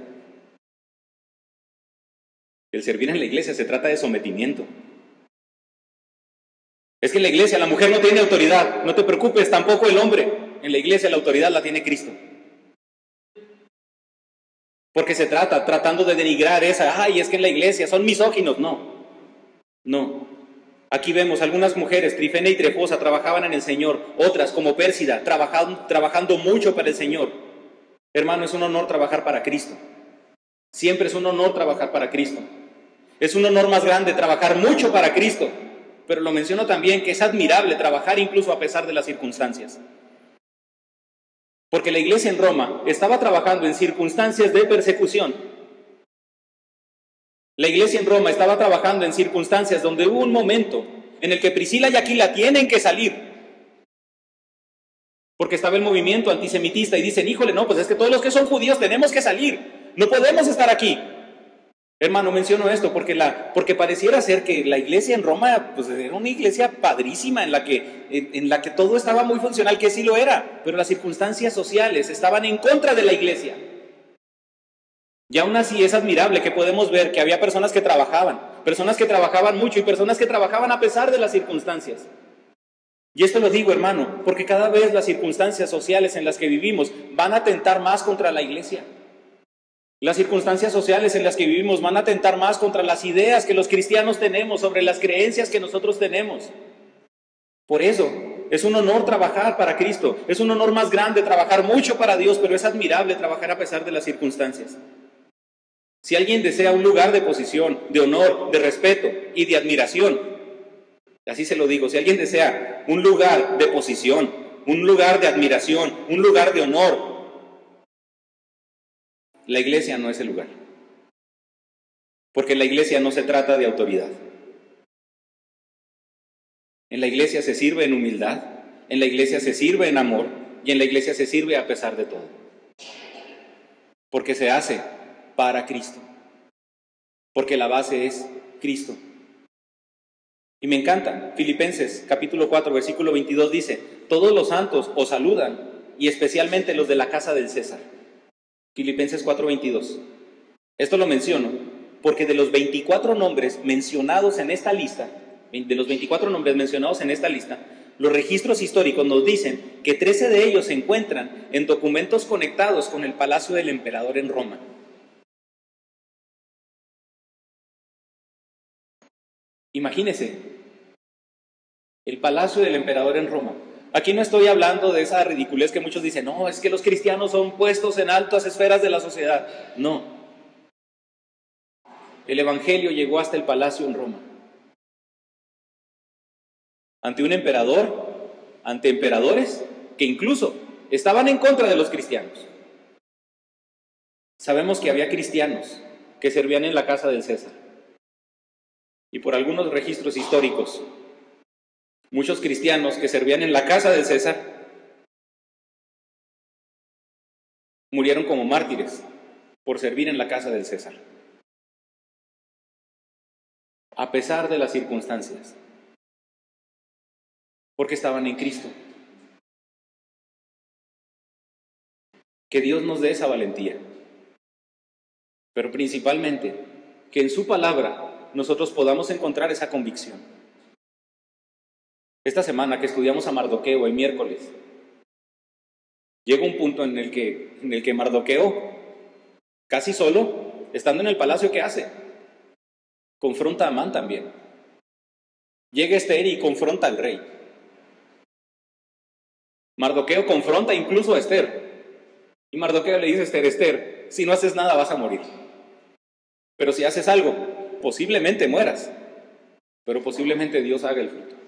El servir en la iglesia se trata de sometimiento. Es que en la iglesia la mujer no tiene autoridad. No te preocupes, tampoco el hombre. En la iglesia la autoridad la tiene Cristo. Porque se trata, tratando de denigrar esa, ay, es que en la iglesia son misóginos. No, no. Aquí vemos algunas mujeres, Trifena y Trefosa, trabajaban en el Señor, otras como Pérsida, trabajando, trabajando mucho para el Señor. Hermano, es un honor trabajar para Cristo. Siempre es un honor trabajar para Cristo. Es un honor más grande trabajar mucho para Cristo. Pero lo menciono también que es admirable trabajar incluso a pesar de las circunstancias. Porque la iglesia en Roma estaba trabajando en circunstancias de persecución. La iglesia en Roma estaba trabajando en circunstancias donde hubo un momento en el que Priscila y Aquila tienen que salir. Porque estaba el movimiento antisemitista y dicen, híjole, no, pues es que todos los que son judíos tenemos que salir. No podemos estar aquí. Hermano, menciono esto porque, la, porque pareciera ser que la iglesia en Roma pues, era una iglesia padrísima en la, que, en, la que todo estaba muy funcional, que sí lo era, pero las circunstancias sociales estaban en contra de la iglesia. Y aún así es admirable que podemos ver que había personas que trabajaban, personas que trabajaban mucho y personas que trabajaban a pesar de las circunstancias. Y esto lo digo, hermano, porque cada vez las circunstancias sociales en las que vivimos van a tentar más contra la iglesia. Las circunstancias sociales en las que vivimos van a atentar más contra las ideas que los cristianos tenemos, sobre las creencias que nosotros tenemos. Por eso, es un honor trabajar para Cristo, es un honor más grande trabajar mucho para Dios, pero es admirable trabajar a pesar de las circunstancias. Si alguien desea un lugar de posición, de honor, de respeto y de admiración, así se lo digo, si alguien desea un lugar de posición, un lugar de admiración, un lugar de honor, la iglesia no es el lugar. Porque la iglesia no se trata de autoridad. En la iglesia se sirve en humildad, en la iglesia se sirve en amor y en la iglesia se sirve a pesar de todo. Porque se hace para Cristo. Porque la base es Cristo. Y me encanta, Filipenses capítulo 4, versículo 22 dice, todos los santos os saludan y especialmente los de la casa del César. Filipenses 4, 22. Esto lo menciono porque de los 24 nombres mencionados en esta lista, de los 24 nombres mencionados en esta lista, los registros históricos nos dicen que 13 de ellos se encuentran en documentos conectados con el palacio del emperador en Roma. Imagínese, el palacio del emperador en Roma. Aquí no estoy hablando de esa ridiculez que muchos dicen, no, es que los cristianos son puestos en altas esferas de la sociedad. No. El Evangelio llegó hasta el palacio en Roma ante un emperador, ante emperadores que incluso estaban en contra de los cristianos. Sabemos que había cristianos que servían en la casa del César. Y por algunos registros históricos, muchos cristianos que servían en la casa del César murieron como mártires por servir en la casa del César. A pesar de las circunstancias porque estaban en Cristo. Que Dios nos dé esa valentía, pero principalmente que en su palabra nosotros podamos encontrar esa convicción. Esta semana que estudiamos a Mardoqueo el miércoles, llega un punto en el que, en el que Mardoqueo, casi solo, estando en el palacio, ¿qué hace? Confronta a Amán también. Llega Esther y confronta al rey. Mardoqueo confronta incluso a Esther. Y Mardoqueo le dice a Esther, Esther, si no haces nada vas a morir. Pero si haces algo, posiblemente mueras. Pero posiblemente Dios haga el fruto.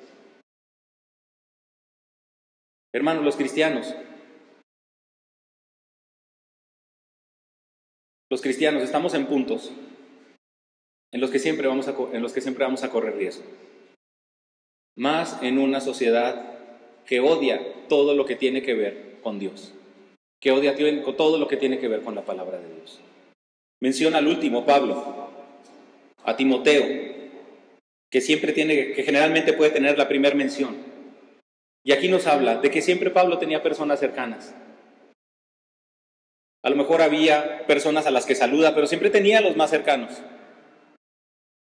Hermanos, los cristianos, los cristianos estamos en puntos en los que siempre vamos a, en los que siempre vamos a correr riesgo. Más en una sociedad que odia todo lo que tiene que ver con Dios, que odia todo lo que tiene que ver con la palabra de Dios. Menciona al último, Pablo, a Timoteo, que siempre tiene, que generalmente puede tener la primera mención. Y aquí nos habla de que siempre Pablo tenía personas cercanas. A lo mejor había personas a las que saluda, pero siempre tenía a los más cercanos.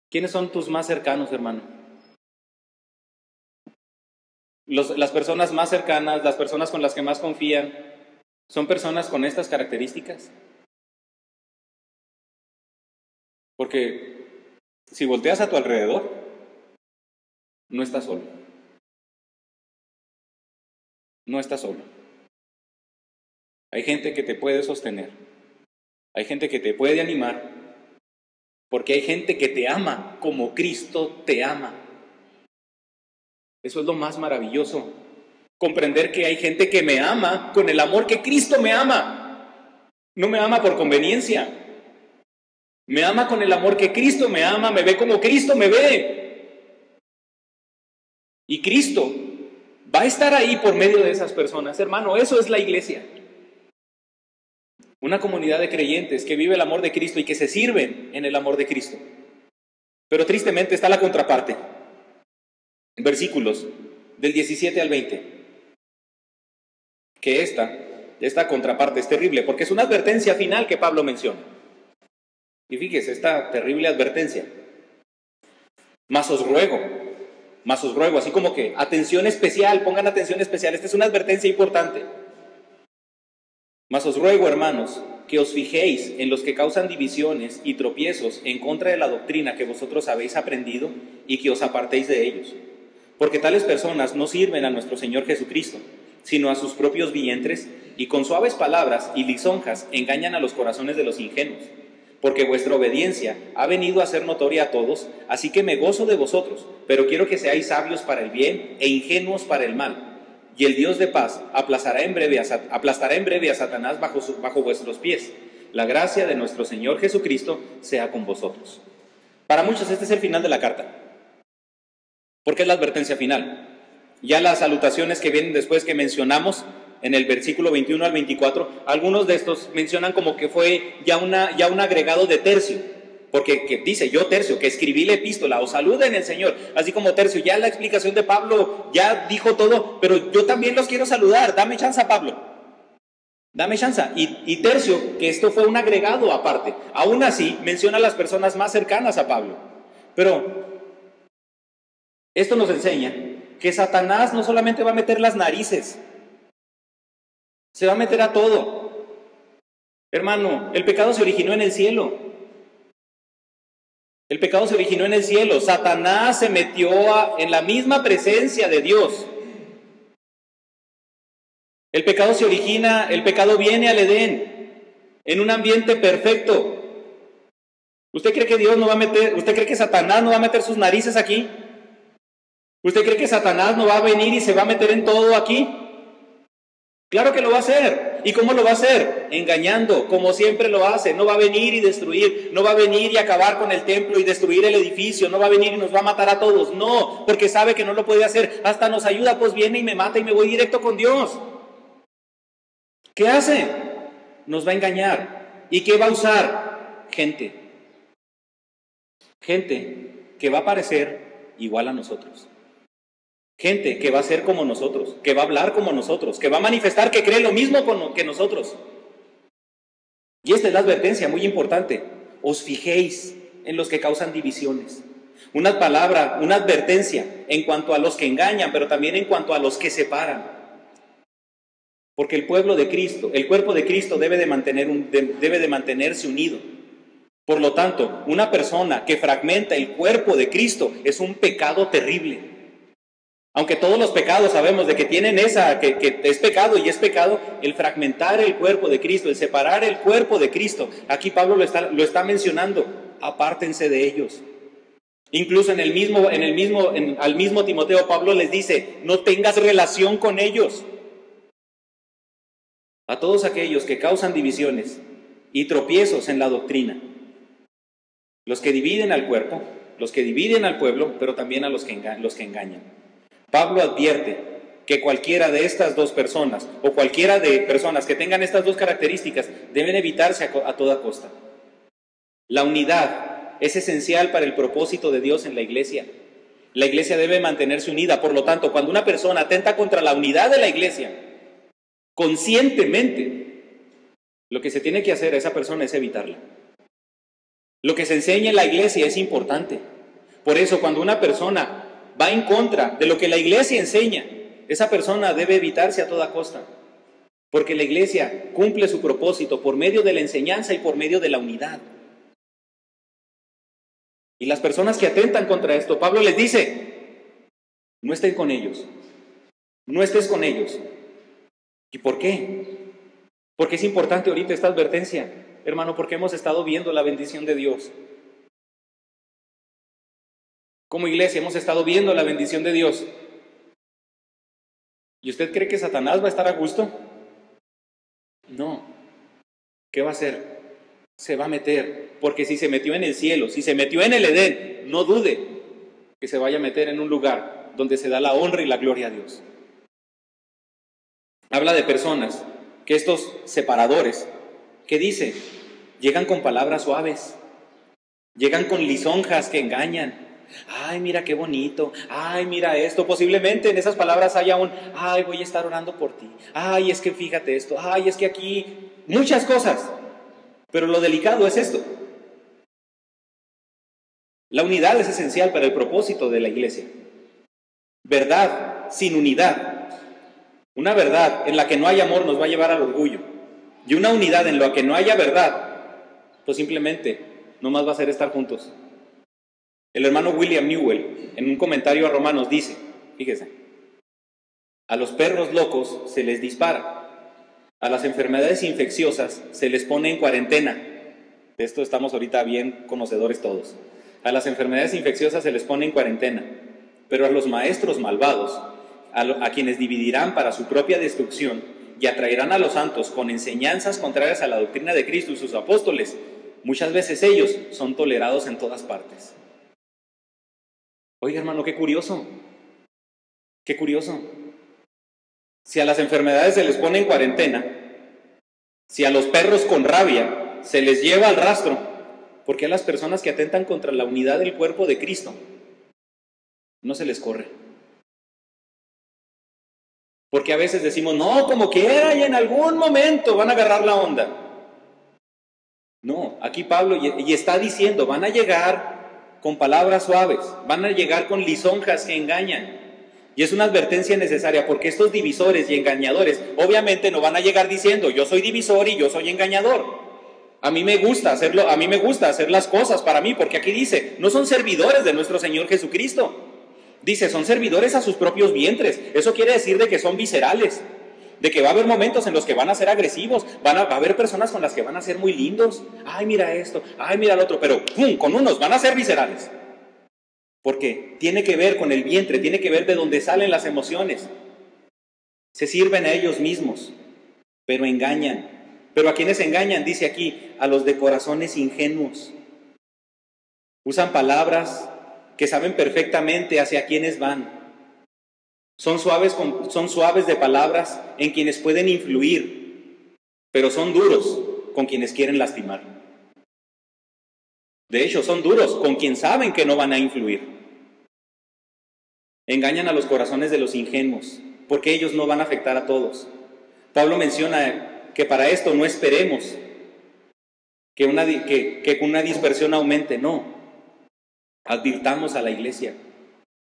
¿Quiénes son tus más cercanos, hermano? las personas más cercanas, las personas con las que más confían, son personas con estas características. Porque si volteas a tu alrededor, no estás solo. No estás solo. Hay gente que te puede sostener. Hay gente que te puede animar. Porque hay gente que te ama como Cristo te ama. Eso es lo más maravilloso. Comprender que hay gente que me ama con el amor que Cristo me ama. No me ama por conveniencia. Me ama con el amor que Cristo me ama, me ve como Cristo me ve. Y Cristo va a estar ahí por medio de esas personas. Hermano, eso es la iglesia. Una comunidad de creyentes que vive el amor de Cristo y que se sirven en el amor de Cristo. Pero tristemente está la contraparte versículos del 17 al 20. Que esta, esta contraparte es terrible, porque es una advertencia final que Pablo menciona. Y fíjese, esta terrible advertencia. Más os ruego, más os ruego, así como que atención especial, pongan atención especial, esta es una advertencia importante. Más os ruego, hermanos, que os fijéis en los que causan divisiones y tropiezos en contra de la doctrina que vosotros habéis aprendido y que os apartéis de ellos porque tales personas no sirven a nuestro Señor Jesucristo, sino a sus propios vientres, y con suaves palabras y lisonjas engañan a los corazones de los ingenuos. Porque vuestra obediencia ha venido a ser notoria a todos, así que me gozo de vosotros, pero quiero que seáis sabios para el bien e ingenuos para el mal. Y el Dios de paz aplastará en breve a, Satanás bajo, bajo vuestros pies. La gracia de nuestro Señor Jesucristo sea con vosotros. Para muchos este es el final de la carta. Porque es la advertencia final. Ya las salutaciones que vienen después que mencionamos en el versículo 21 al 24, algunos de estos mencionan como que fue ya, una, ya un agregado de tercio. Porque que dice yo, Tercio, que escribí la epístola, o saluden el Señor. Así como Tercio, ya la explicación de Pablo ya dijo todo, pero yo también los quiero saludar. Dame chance, Pablo. Dame chance. Y, y Tercio, que esto fue un agregado aparte. Aún así, menciona a las personas más cercanas a Pablo. Pero esto nos enseña que Satanás no solamente va a meter las narices, se va a meter a todo. Hermano, el pecado se originó en el cielo. El pecado se originó en el cielo. Satanás se metió en la misma presencia de Dios. El pecado se origina, el pecado viene al Edén, en un ambiente perfecto. ¿Usted cree que Dios no va a meter, usted cree que Satanás no va a meter sus narices aquí? ¿Usted cree que Satanás no va a venir y se va a meter en todo aquí? Claro que lo va a hacer. ¿Y cómo lo va a hacer? Engañando, como siempre lo hace. No va a venir y destruir, no va a venir y acabar con el templo y destruir el edificio, no va a venir y nos va a matar a todos. No, porque sabe que no lo puede hacer. Hasta nos ayuda, pues viene y me mata y me voy directo con Dios. ¿Qué hace? Nos va a engañar. ¿Y qué va a usar? Gente. Gente que va a parecer igual a nosotros. Gente que va a ser como nosotros, que va a hablar como nosotros, que va a manifestar que cree lo mismo que nosotros. Y esta es la advertencia muy importante. Os fijéis en los que causan divisiones. Una palabra, una advertencia en cuanto a los que engañan, pero también en cuanto a los que separan. Porque el pueblo de Cristo, el cuerpo de Cristo debe de, mantenerse unido. Por lo tanto, una persona que fragmenta el cuerpo de Cristo es un pecado terrible. Aunque todos los pecados sabemos de que tienen esa, que, es pecado y es pecado, el fragmentar el cuerpo de Cristo, el separar el cuerpo de Cristo, aquí Pablo lo está, lo está mencionando, apártense de ellos. Incluso en el mismo, en el mismo, al mismo Timoteo Pablo les dice, no tengas relación con ellos. A todos aquellos que causan divisiones y tropiezos en la doctrina, los que dividen al cuerpo, los que dividen al pueblo, pero también a los que, los que engañan. Pablo advierte que cualquiera de estas dos personas o cualquiera de personas que tengan estas dos características deben evitarse a, toda costa. La unidad es esencial para el propósito de Dios en la iglesia. La iglesia debe mantenerse unida. Por lo tanto, cuando una persona atenta contra la unidad de la iglesia, conscientemente, lo que se tiene que hacer a esa persona es evitarla. Lo que se enseña en la iglesia es importante. Por eso, cuando una persona va en contra de lo que la iglesia enseña, esa persona debe evitarse a toda costa. Porque la iglesia cumple su propósito por medio de la enseñanza y por medio de la unidad. Y las personas que atentan contra esto, Pablo les dice, no estén con ellos, no estés con ellos. ¿Y por qué? Porque es importante ahorita esta advertencia, hermano, porque hemos estado viendo la bendición de Dios. Como iglesia hemos estado viendo la bendición de Dios. ¿Y usted cree que Satanás va a estar a gusto? No. ¿Qué va a hacer? Se va a meter. Porque si se metió en el cielo, si se metió en el Edén, no dude que se vaya a meter en un lugar donde se da la honra y la gloria a Dios. Habla de personas que estos separadores, que dice, llegan con palabras suaves, llegan con lisonjas que engañan, ay, mira qué bonito, ay, mira esto. Posiblemente en esas palabras haya un, ay, voy a estar orando por ti, ay, es que fíjate esto, ay, es que aquí, muchas cosas. Pero lo delicado es esto. La unidad es esencial para el propósito de la iglesia. Verdad sin unidad. Una verdad en la que no hay amor nos va a llevar al orgullo. Y una unidad en la que no haya verdad, pues simplemente no más va a ser estar juntos. El hermano William Newell, en un comentario a Romanos, dice, fíjese, a los perros locos se les dispara, a las enfermedades infecciosas se les pone en cuarentena. De esto estamos ahorita bien conocedores todos. A las enfermedades infecciosas se les pone en cuarentena, pero a los maestros malvados, a, a quienes dividirán para su propia destrucción y atraerán a los santos con enseñanzas contrarias a la doctrina de Cristo y sus apóstoles, muchas veces ellos son tolerados en todas partes. Oiga, hermano, qué curioso. Qué curioso. Si a las enfermedades se les pone en cuarentena, si a los perros con rabia se les lleva al rastro, ¿Por qué a las personas que atentan contra la unidad del cuerpo de Cristo no se les corre? Porque a veces decimos, no, como quiera y en algún momento van a agarrar la onda. No, aquí Pablo y está diciendo, van a llegar con palabras suaves, van a llegar con lisonjas que engañan. Y es una advertencia necesaria porque estos divisores y engañadores obviamente no van a llegar diciendo, yo soy divisor y yo soy engañador. A mí me gusta hacerlo, a mí me gusta hacer las cosas para mí, porque aquí dice, no son servidores de nuestro Señor Jesucristo. Dice, son servidores a sus propios vientres. Eso quiere decir de que son viscerales, de que va a haber momentos en los que van a ser agresivos, van a, va a haber personas con las que van a ser muy lindos. Ay, mira esto, ay, mira lo otro, pero ¡pum! con unos van a ser viscerales. Porque tiene que ver con el vientre, tiene que ver de dónde salen las emociones. Se sirven a ellos mismos, pero engañan. Pero a quienes engañan, dice aquí, a los de corazones ingenuos. Usan palabras que saben perfectamente hacia quiénes van. Son suaves, son suaves de palabras en quienes pueden influir, pero son duros con quienes quieren lastimar. De hecho, son duros con quien saben que no van a influir. Engañan a los corazones de los ingenuos, porque ellos no van a afectar a todos. Pablo menciona que para esto no esperemos que una, que, que una dispersión aumente, no. Advirtamos a la iglesia.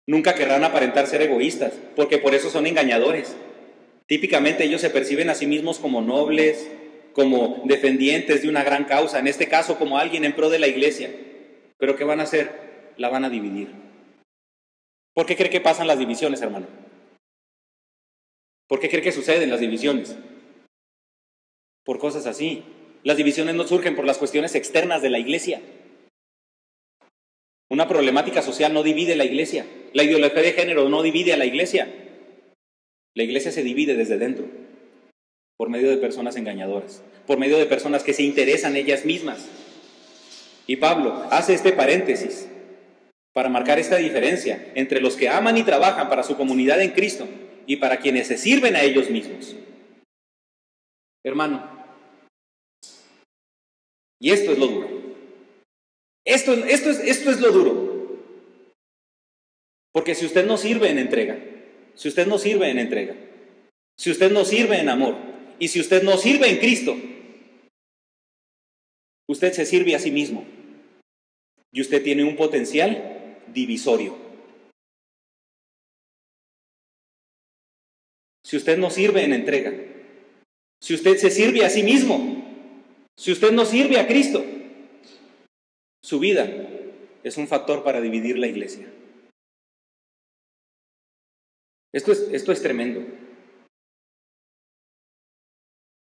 Nunca querrán aparentar ser egoístas, porque por eso son engañadores. Típicamente ellos se perciben a sí mismos como nobles, como defendientes de una gran causa, en este caso como alguien en pro de la iglesia. Pero ¿qué van a hacer? La van a dividir. ¿Por qué cree que pasan las divisiones, hermano? ¿Por qué cree que suceden las divisiones? Por cosas así. Las divisiones no surgen por las cuestiones externas de la iglesia. Una problemática social no divide la iglesia. La ideología de género no divide a la iglesia. La iglesia se divide desde dentro, por medio de personas engañadoras, por medio de personas que se interesan ellas mismas. Y Pablo hace este paréntesis para marcar esta diferencia entre los que aman y trabajan para su comunidad en Cristo y para quienes se sirven a ellos mismos. Hermano, y esto es lo duro. Esto, esto, es, esto es lo duro. Porque si usted no sirve en entrega, si usted no sirve en entrega, si usted no sirve en amor y si usted no sirve en Cristo, usted se sirve a sí mismo y usted tiene un potencial divisorio. Si usted no sirve en entrega, si usted se sirve a sí mismo, si usted no sirve a Cristo, su vida es un factor para dividir la iglesia. Esto es, esto es tremendo.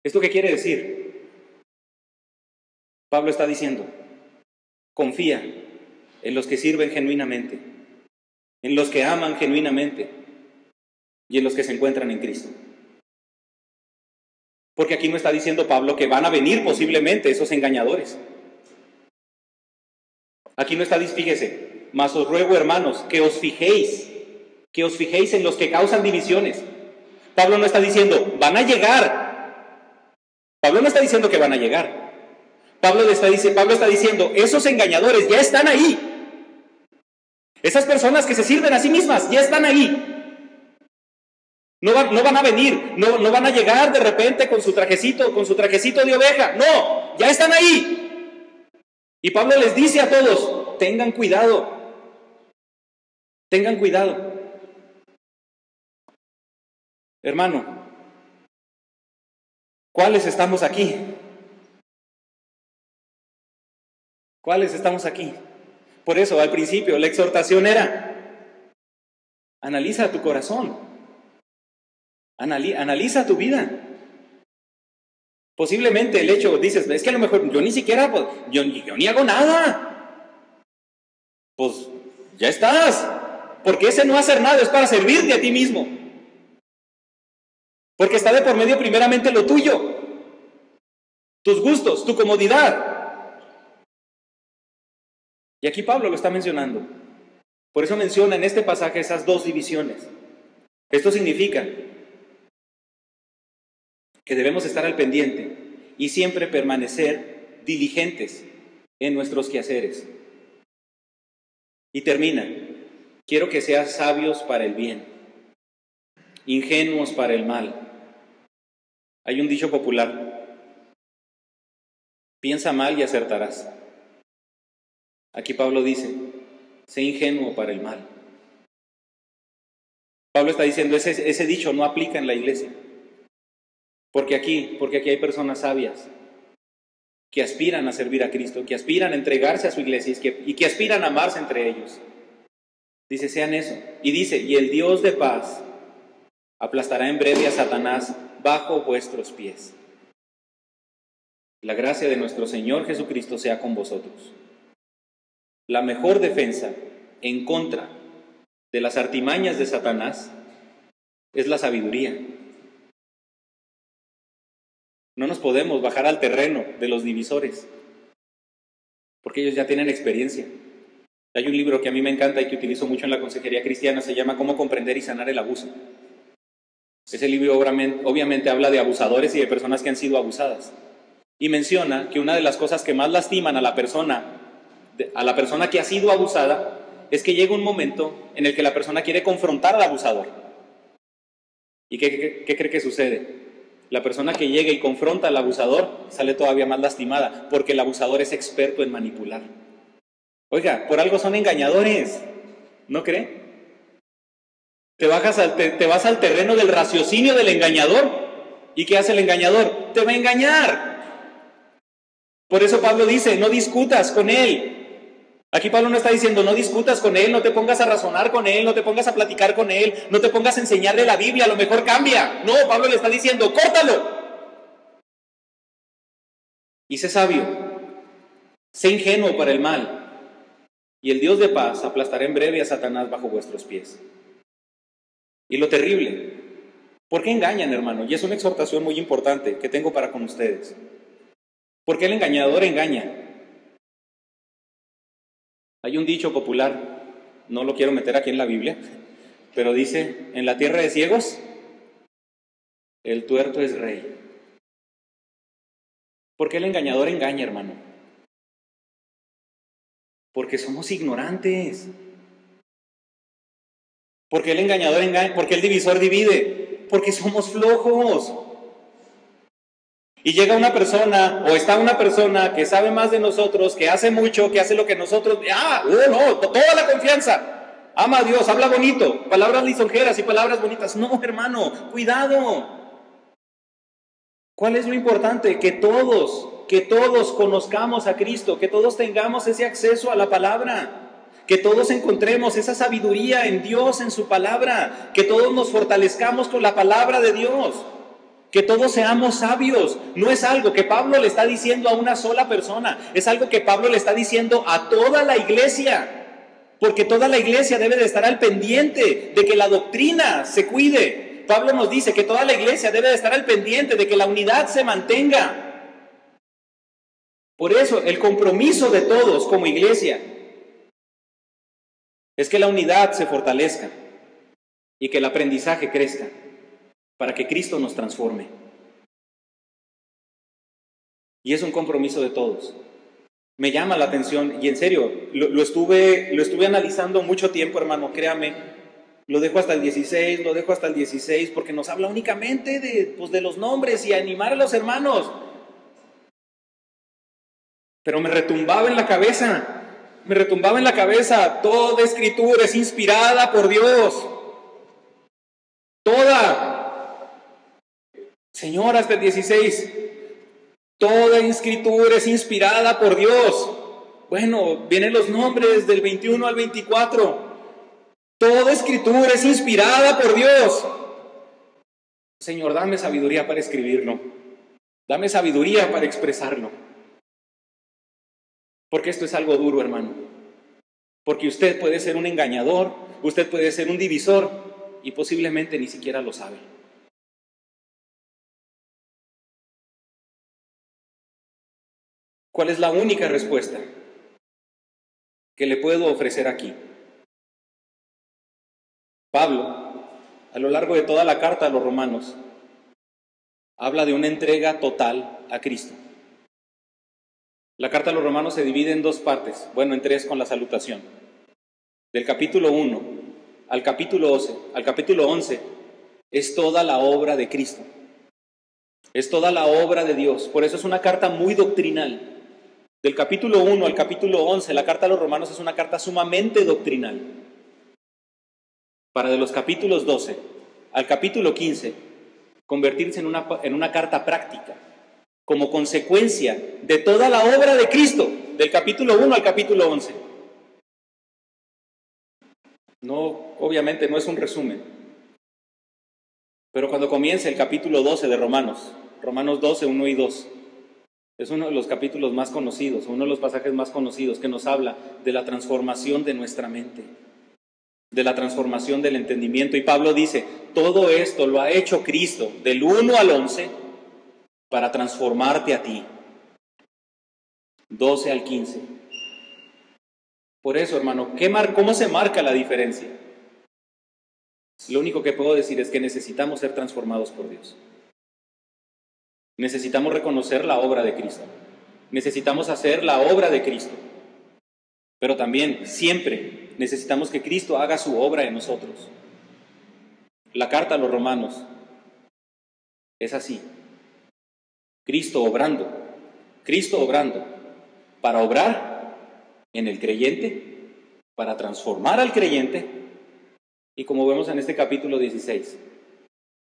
¿Esto qué quiere decir? Pablo está diciendo, confía en los que sirven genuinamente, en los que aman genuinamente y en los que se encuentran en Cristo. Porque aquí no está diciendo Pablo que van a venir posiblemente esos engañadores. Aquí no está, fíjese, mas os ruego, hermanos, que os fijéis, que os fijéis en los que causan divisiones. Pablo no está diciendo, van a llegar. Pablo no está diciendo que van a llegar. Pablo está, Pablo está diciendo, esos engañadores ya están ahí. Esas personas que se sirven a sí mismas ya están ahí. No, no van a venir, no, no van a llegar de repente con su trajecito, con su trajecito de oveja. No, ya están ahí. Y Pablo les dice a todos, tengan cuidado, tengan cuidado. Hermano, ¿cuáles estamos aquí? ¿Cuáles estamos aquí? Por eso al principio la exhortación era, analiza tu corazón, analiza tu vida. Posiblemente el hecho, dices, es que a lo mejor yo ni siquiera, pues, yo, yo ni hago nada. Pues ya estás. Porque ese no hacer nada es para servirte a ti mismo. Porque está de por medio primeramente lo tuyo, tus gustos, tu comodidad. Y aquí Pablo lo está mencionando. Por eso menciona en este pasaje esas dos divisiones. Esto significa que debemos estar al pendiente y siempre permanecer diligentes en nuestros quehaceres. Y termina, quiero que seas sabios para el bien, ingenuos para el mal. Hay un dicho popular, piensa mal y acertarás. Aquí Pablo dice, sé ingenuo para el mal. Pablo está diciendo, ese, ese dicho no aplica en la iglesia. Porque aquí, porque aquí hay personas sabias que aspiran a servir a Cristo, que aspiran a entregarse a su iglesia y que, y que aspiran a amarse entre ellos. Dice, sean eso. Y dice, y el Dios de paz aplastará en breve a Satanás bajo vuestros pies. La gracia de nuestro Señor Jesucristo sea con vosotros. La mejor defensa en contra de las artimañas de Satanás es la sabiduría. No nos podemos bajar al terreno de los divisores, porque ellos ya tienen experiencia. Hay un libro que a mí me encanta y que utilizo mucho en la consejería cristiana, se llama Cómo comprender y sanar el abuso. Ese libro obviamente habla de abusadores y de personas que han sido abusadas. Y menciona que una de las cosas que más lastiman a la persona, a la persona que ha sido abusada, es que llega un momento en el que la persona quiere confrontar al abusador. ¿Y qué, qué cree que sucede? La persona que llega y confronta al abusador sale todavía más lastimada, porque el abusador es experto en manipular. Oiga, por algo son engañadores, ¿no cree? Te, bajas te, vas al terreno del raciocinio del engañador. ¿Y qué hace el engañador? Te va a engañar. Por eso Pablo dice, no discutas con él. Aquí Pablo no está diciendo, no discutas con él, no te pongas a razonar con él, no te pongas a platicar con él, no te pongas a enseñarle la Biblia, a lo mejor cambia. No, Pablo le está diciendo, córtalo. Y sé sabio, sé ingenuo para el mal, y el Dios de paz aplastará en breve a Satanás bajo vuestros pies. Y lo terrible, ¿por qué engañan, hermano? Y es una exhortación muy importante que tengo para con ustedes. Porque el engañador engaña. Hay un dicho popular, no lo quiero meter aquí en la Biblia, pero dice, en la tierra de ciegos, el tuerto es rey. ¿Por qué el engañador engaña, hermano? Porque somos ignorantes. Porque el engañador engaña, porque el divisor divide, porque somos flojos. Y llega una persona, o está una persona que sabe más de nosotros, que hace mucho, que hace lo que nosotros, ah, oh, no, toda la confianza. Ama a Dios, habla bonito, palabras lisonjeras y palabras bonitas. No, hermano, cuidado. ¿Cuál es lo importante? Que todos, que todos conozcamos a Cristo, que todos tengamos ese acceso a la palabra, que todos encontremos esa sabiduría en Dios, en su palabra, que todos nos fortalezcamos con la palabra de Dios, que todos seamos sabios. No es algo que Pablo le está diciendo a una sola persona, es algo que Pablo le está diciendo a toda la iglesia. Porque toda la iglesia debe de estar al pendiente de que la doctrina se cuide. Pablo nos dice que toda la iglesia debe de estar al pendiente de que la unidad se mantenga. Por eso el compromiso de todos como iglesia es que la unidad se fortalezca y que el aprendizaje crezca para que Cristo nos transforme. Y es un compromiso de todos. Me llama la atención y en serio, lo, estuve, lo estuve analizando mucho tiempo, hermano, créame. Lo dejo hasta el 16, lo dejo hasta el 16, porque nos habla únicamente de, pues, de los nombres y animar a los hermanos. Pero me retumbaba en la cabeza me retumbaba en la cabeza, toda escritura es inspirada por Dios. Toda. Señor, hasta el 16. Toda escritura es inspirada por Dios. Bueno, vienen los nombres del 21 al 24. Toda escritura es inspirada por Dios. Señor, dame sabiduría para escribirlo. Dame sabiduría para expresarlo. Porque esto es algo duro, hermano. Porque usted puede ser un engañador, usted puede ser un divisor y posiblemente ni siquiera lo sabe. ¿Cuál es la única respuesta que le puedo ofrecer aquí? Pablo, a lo largo de toda la carta a los romanos, habla de una entrega total a Cristo. La carta a los romanos se divide en dos partes, bueno, en tres con la salutación. Del capítulo 1 al capítulo 11, al capítulo 11 es toda la obra de Cristo. Es toda la obra de Dios. Por eso es una carta muy doctrinal. Del capítulo 1 al capítulo 11, la carta a los romanos es una carta sumamente doctrinal. Para de los capítulos 12 al capítulo 15, convertirse en una, en una carta práctica, como consecuencia de toda la obra de Cristo, del capítulo 1 al capítulo 11. No, obviamente no es un resumen, pero cuando comienza el capítulo 12 de Romanos, Romanos 12, 1 y 2, es uno de los capítulos más conocidos, uno de los pasajes más conocidos que nos habla de la transformación de nuestra mente, de la transformación del entendimiento. Y Pablo dice, todo esto lo ha hecho Cristo del 1 al 11 para transformarte a ti. 12 al 15. Por eso, hermano, ¿cómo se marca la diferencia? Lo único que puedo decir es que necesitamos ser transformados por Dios. Necesitamos reconocer la obra de Cristo. Necesitamos hacer la obra de Cristo. Pero también, siempre, necesitamos que Cristo haga su obra en nosotros. La carta a los romanos es así. Cristo obrando, Cristo obrando, para obrar en el creyente, para transformar al creyente, y como vemos en este capítulo 16,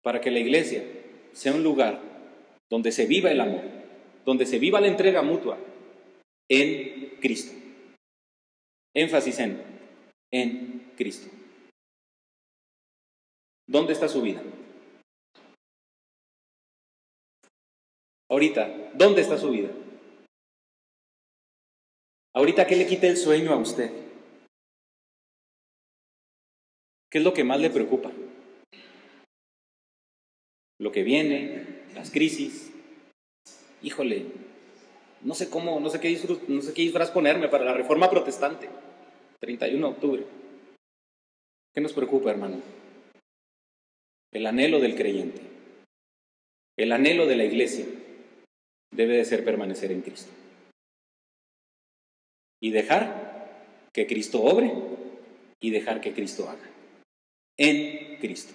para que la iglesia sea un lugar donde se viva el amor, donde se viva la entrega mutua en Cristo. Énfasis en, en Cristo. ¿Dónde está su vida? Ahorita, ¿dónde está su vida? Ahorita, ¿qué le quita el sueño a usted? ¿Qué es lo que más le preocupa? Lo que viene, las crisis. Híjole, no sé cómo, no sé qué, no sé qué disfraz ponerme para la reforma protestante, 31 de octubre. ¿Qué nos preocupa, hermano? El anhelo del creyente, el anhelo de la iglesia debe de ser permanecer en Cristo. Y dejar que Cristo obre y dejar que Cristo haga. En Cristo.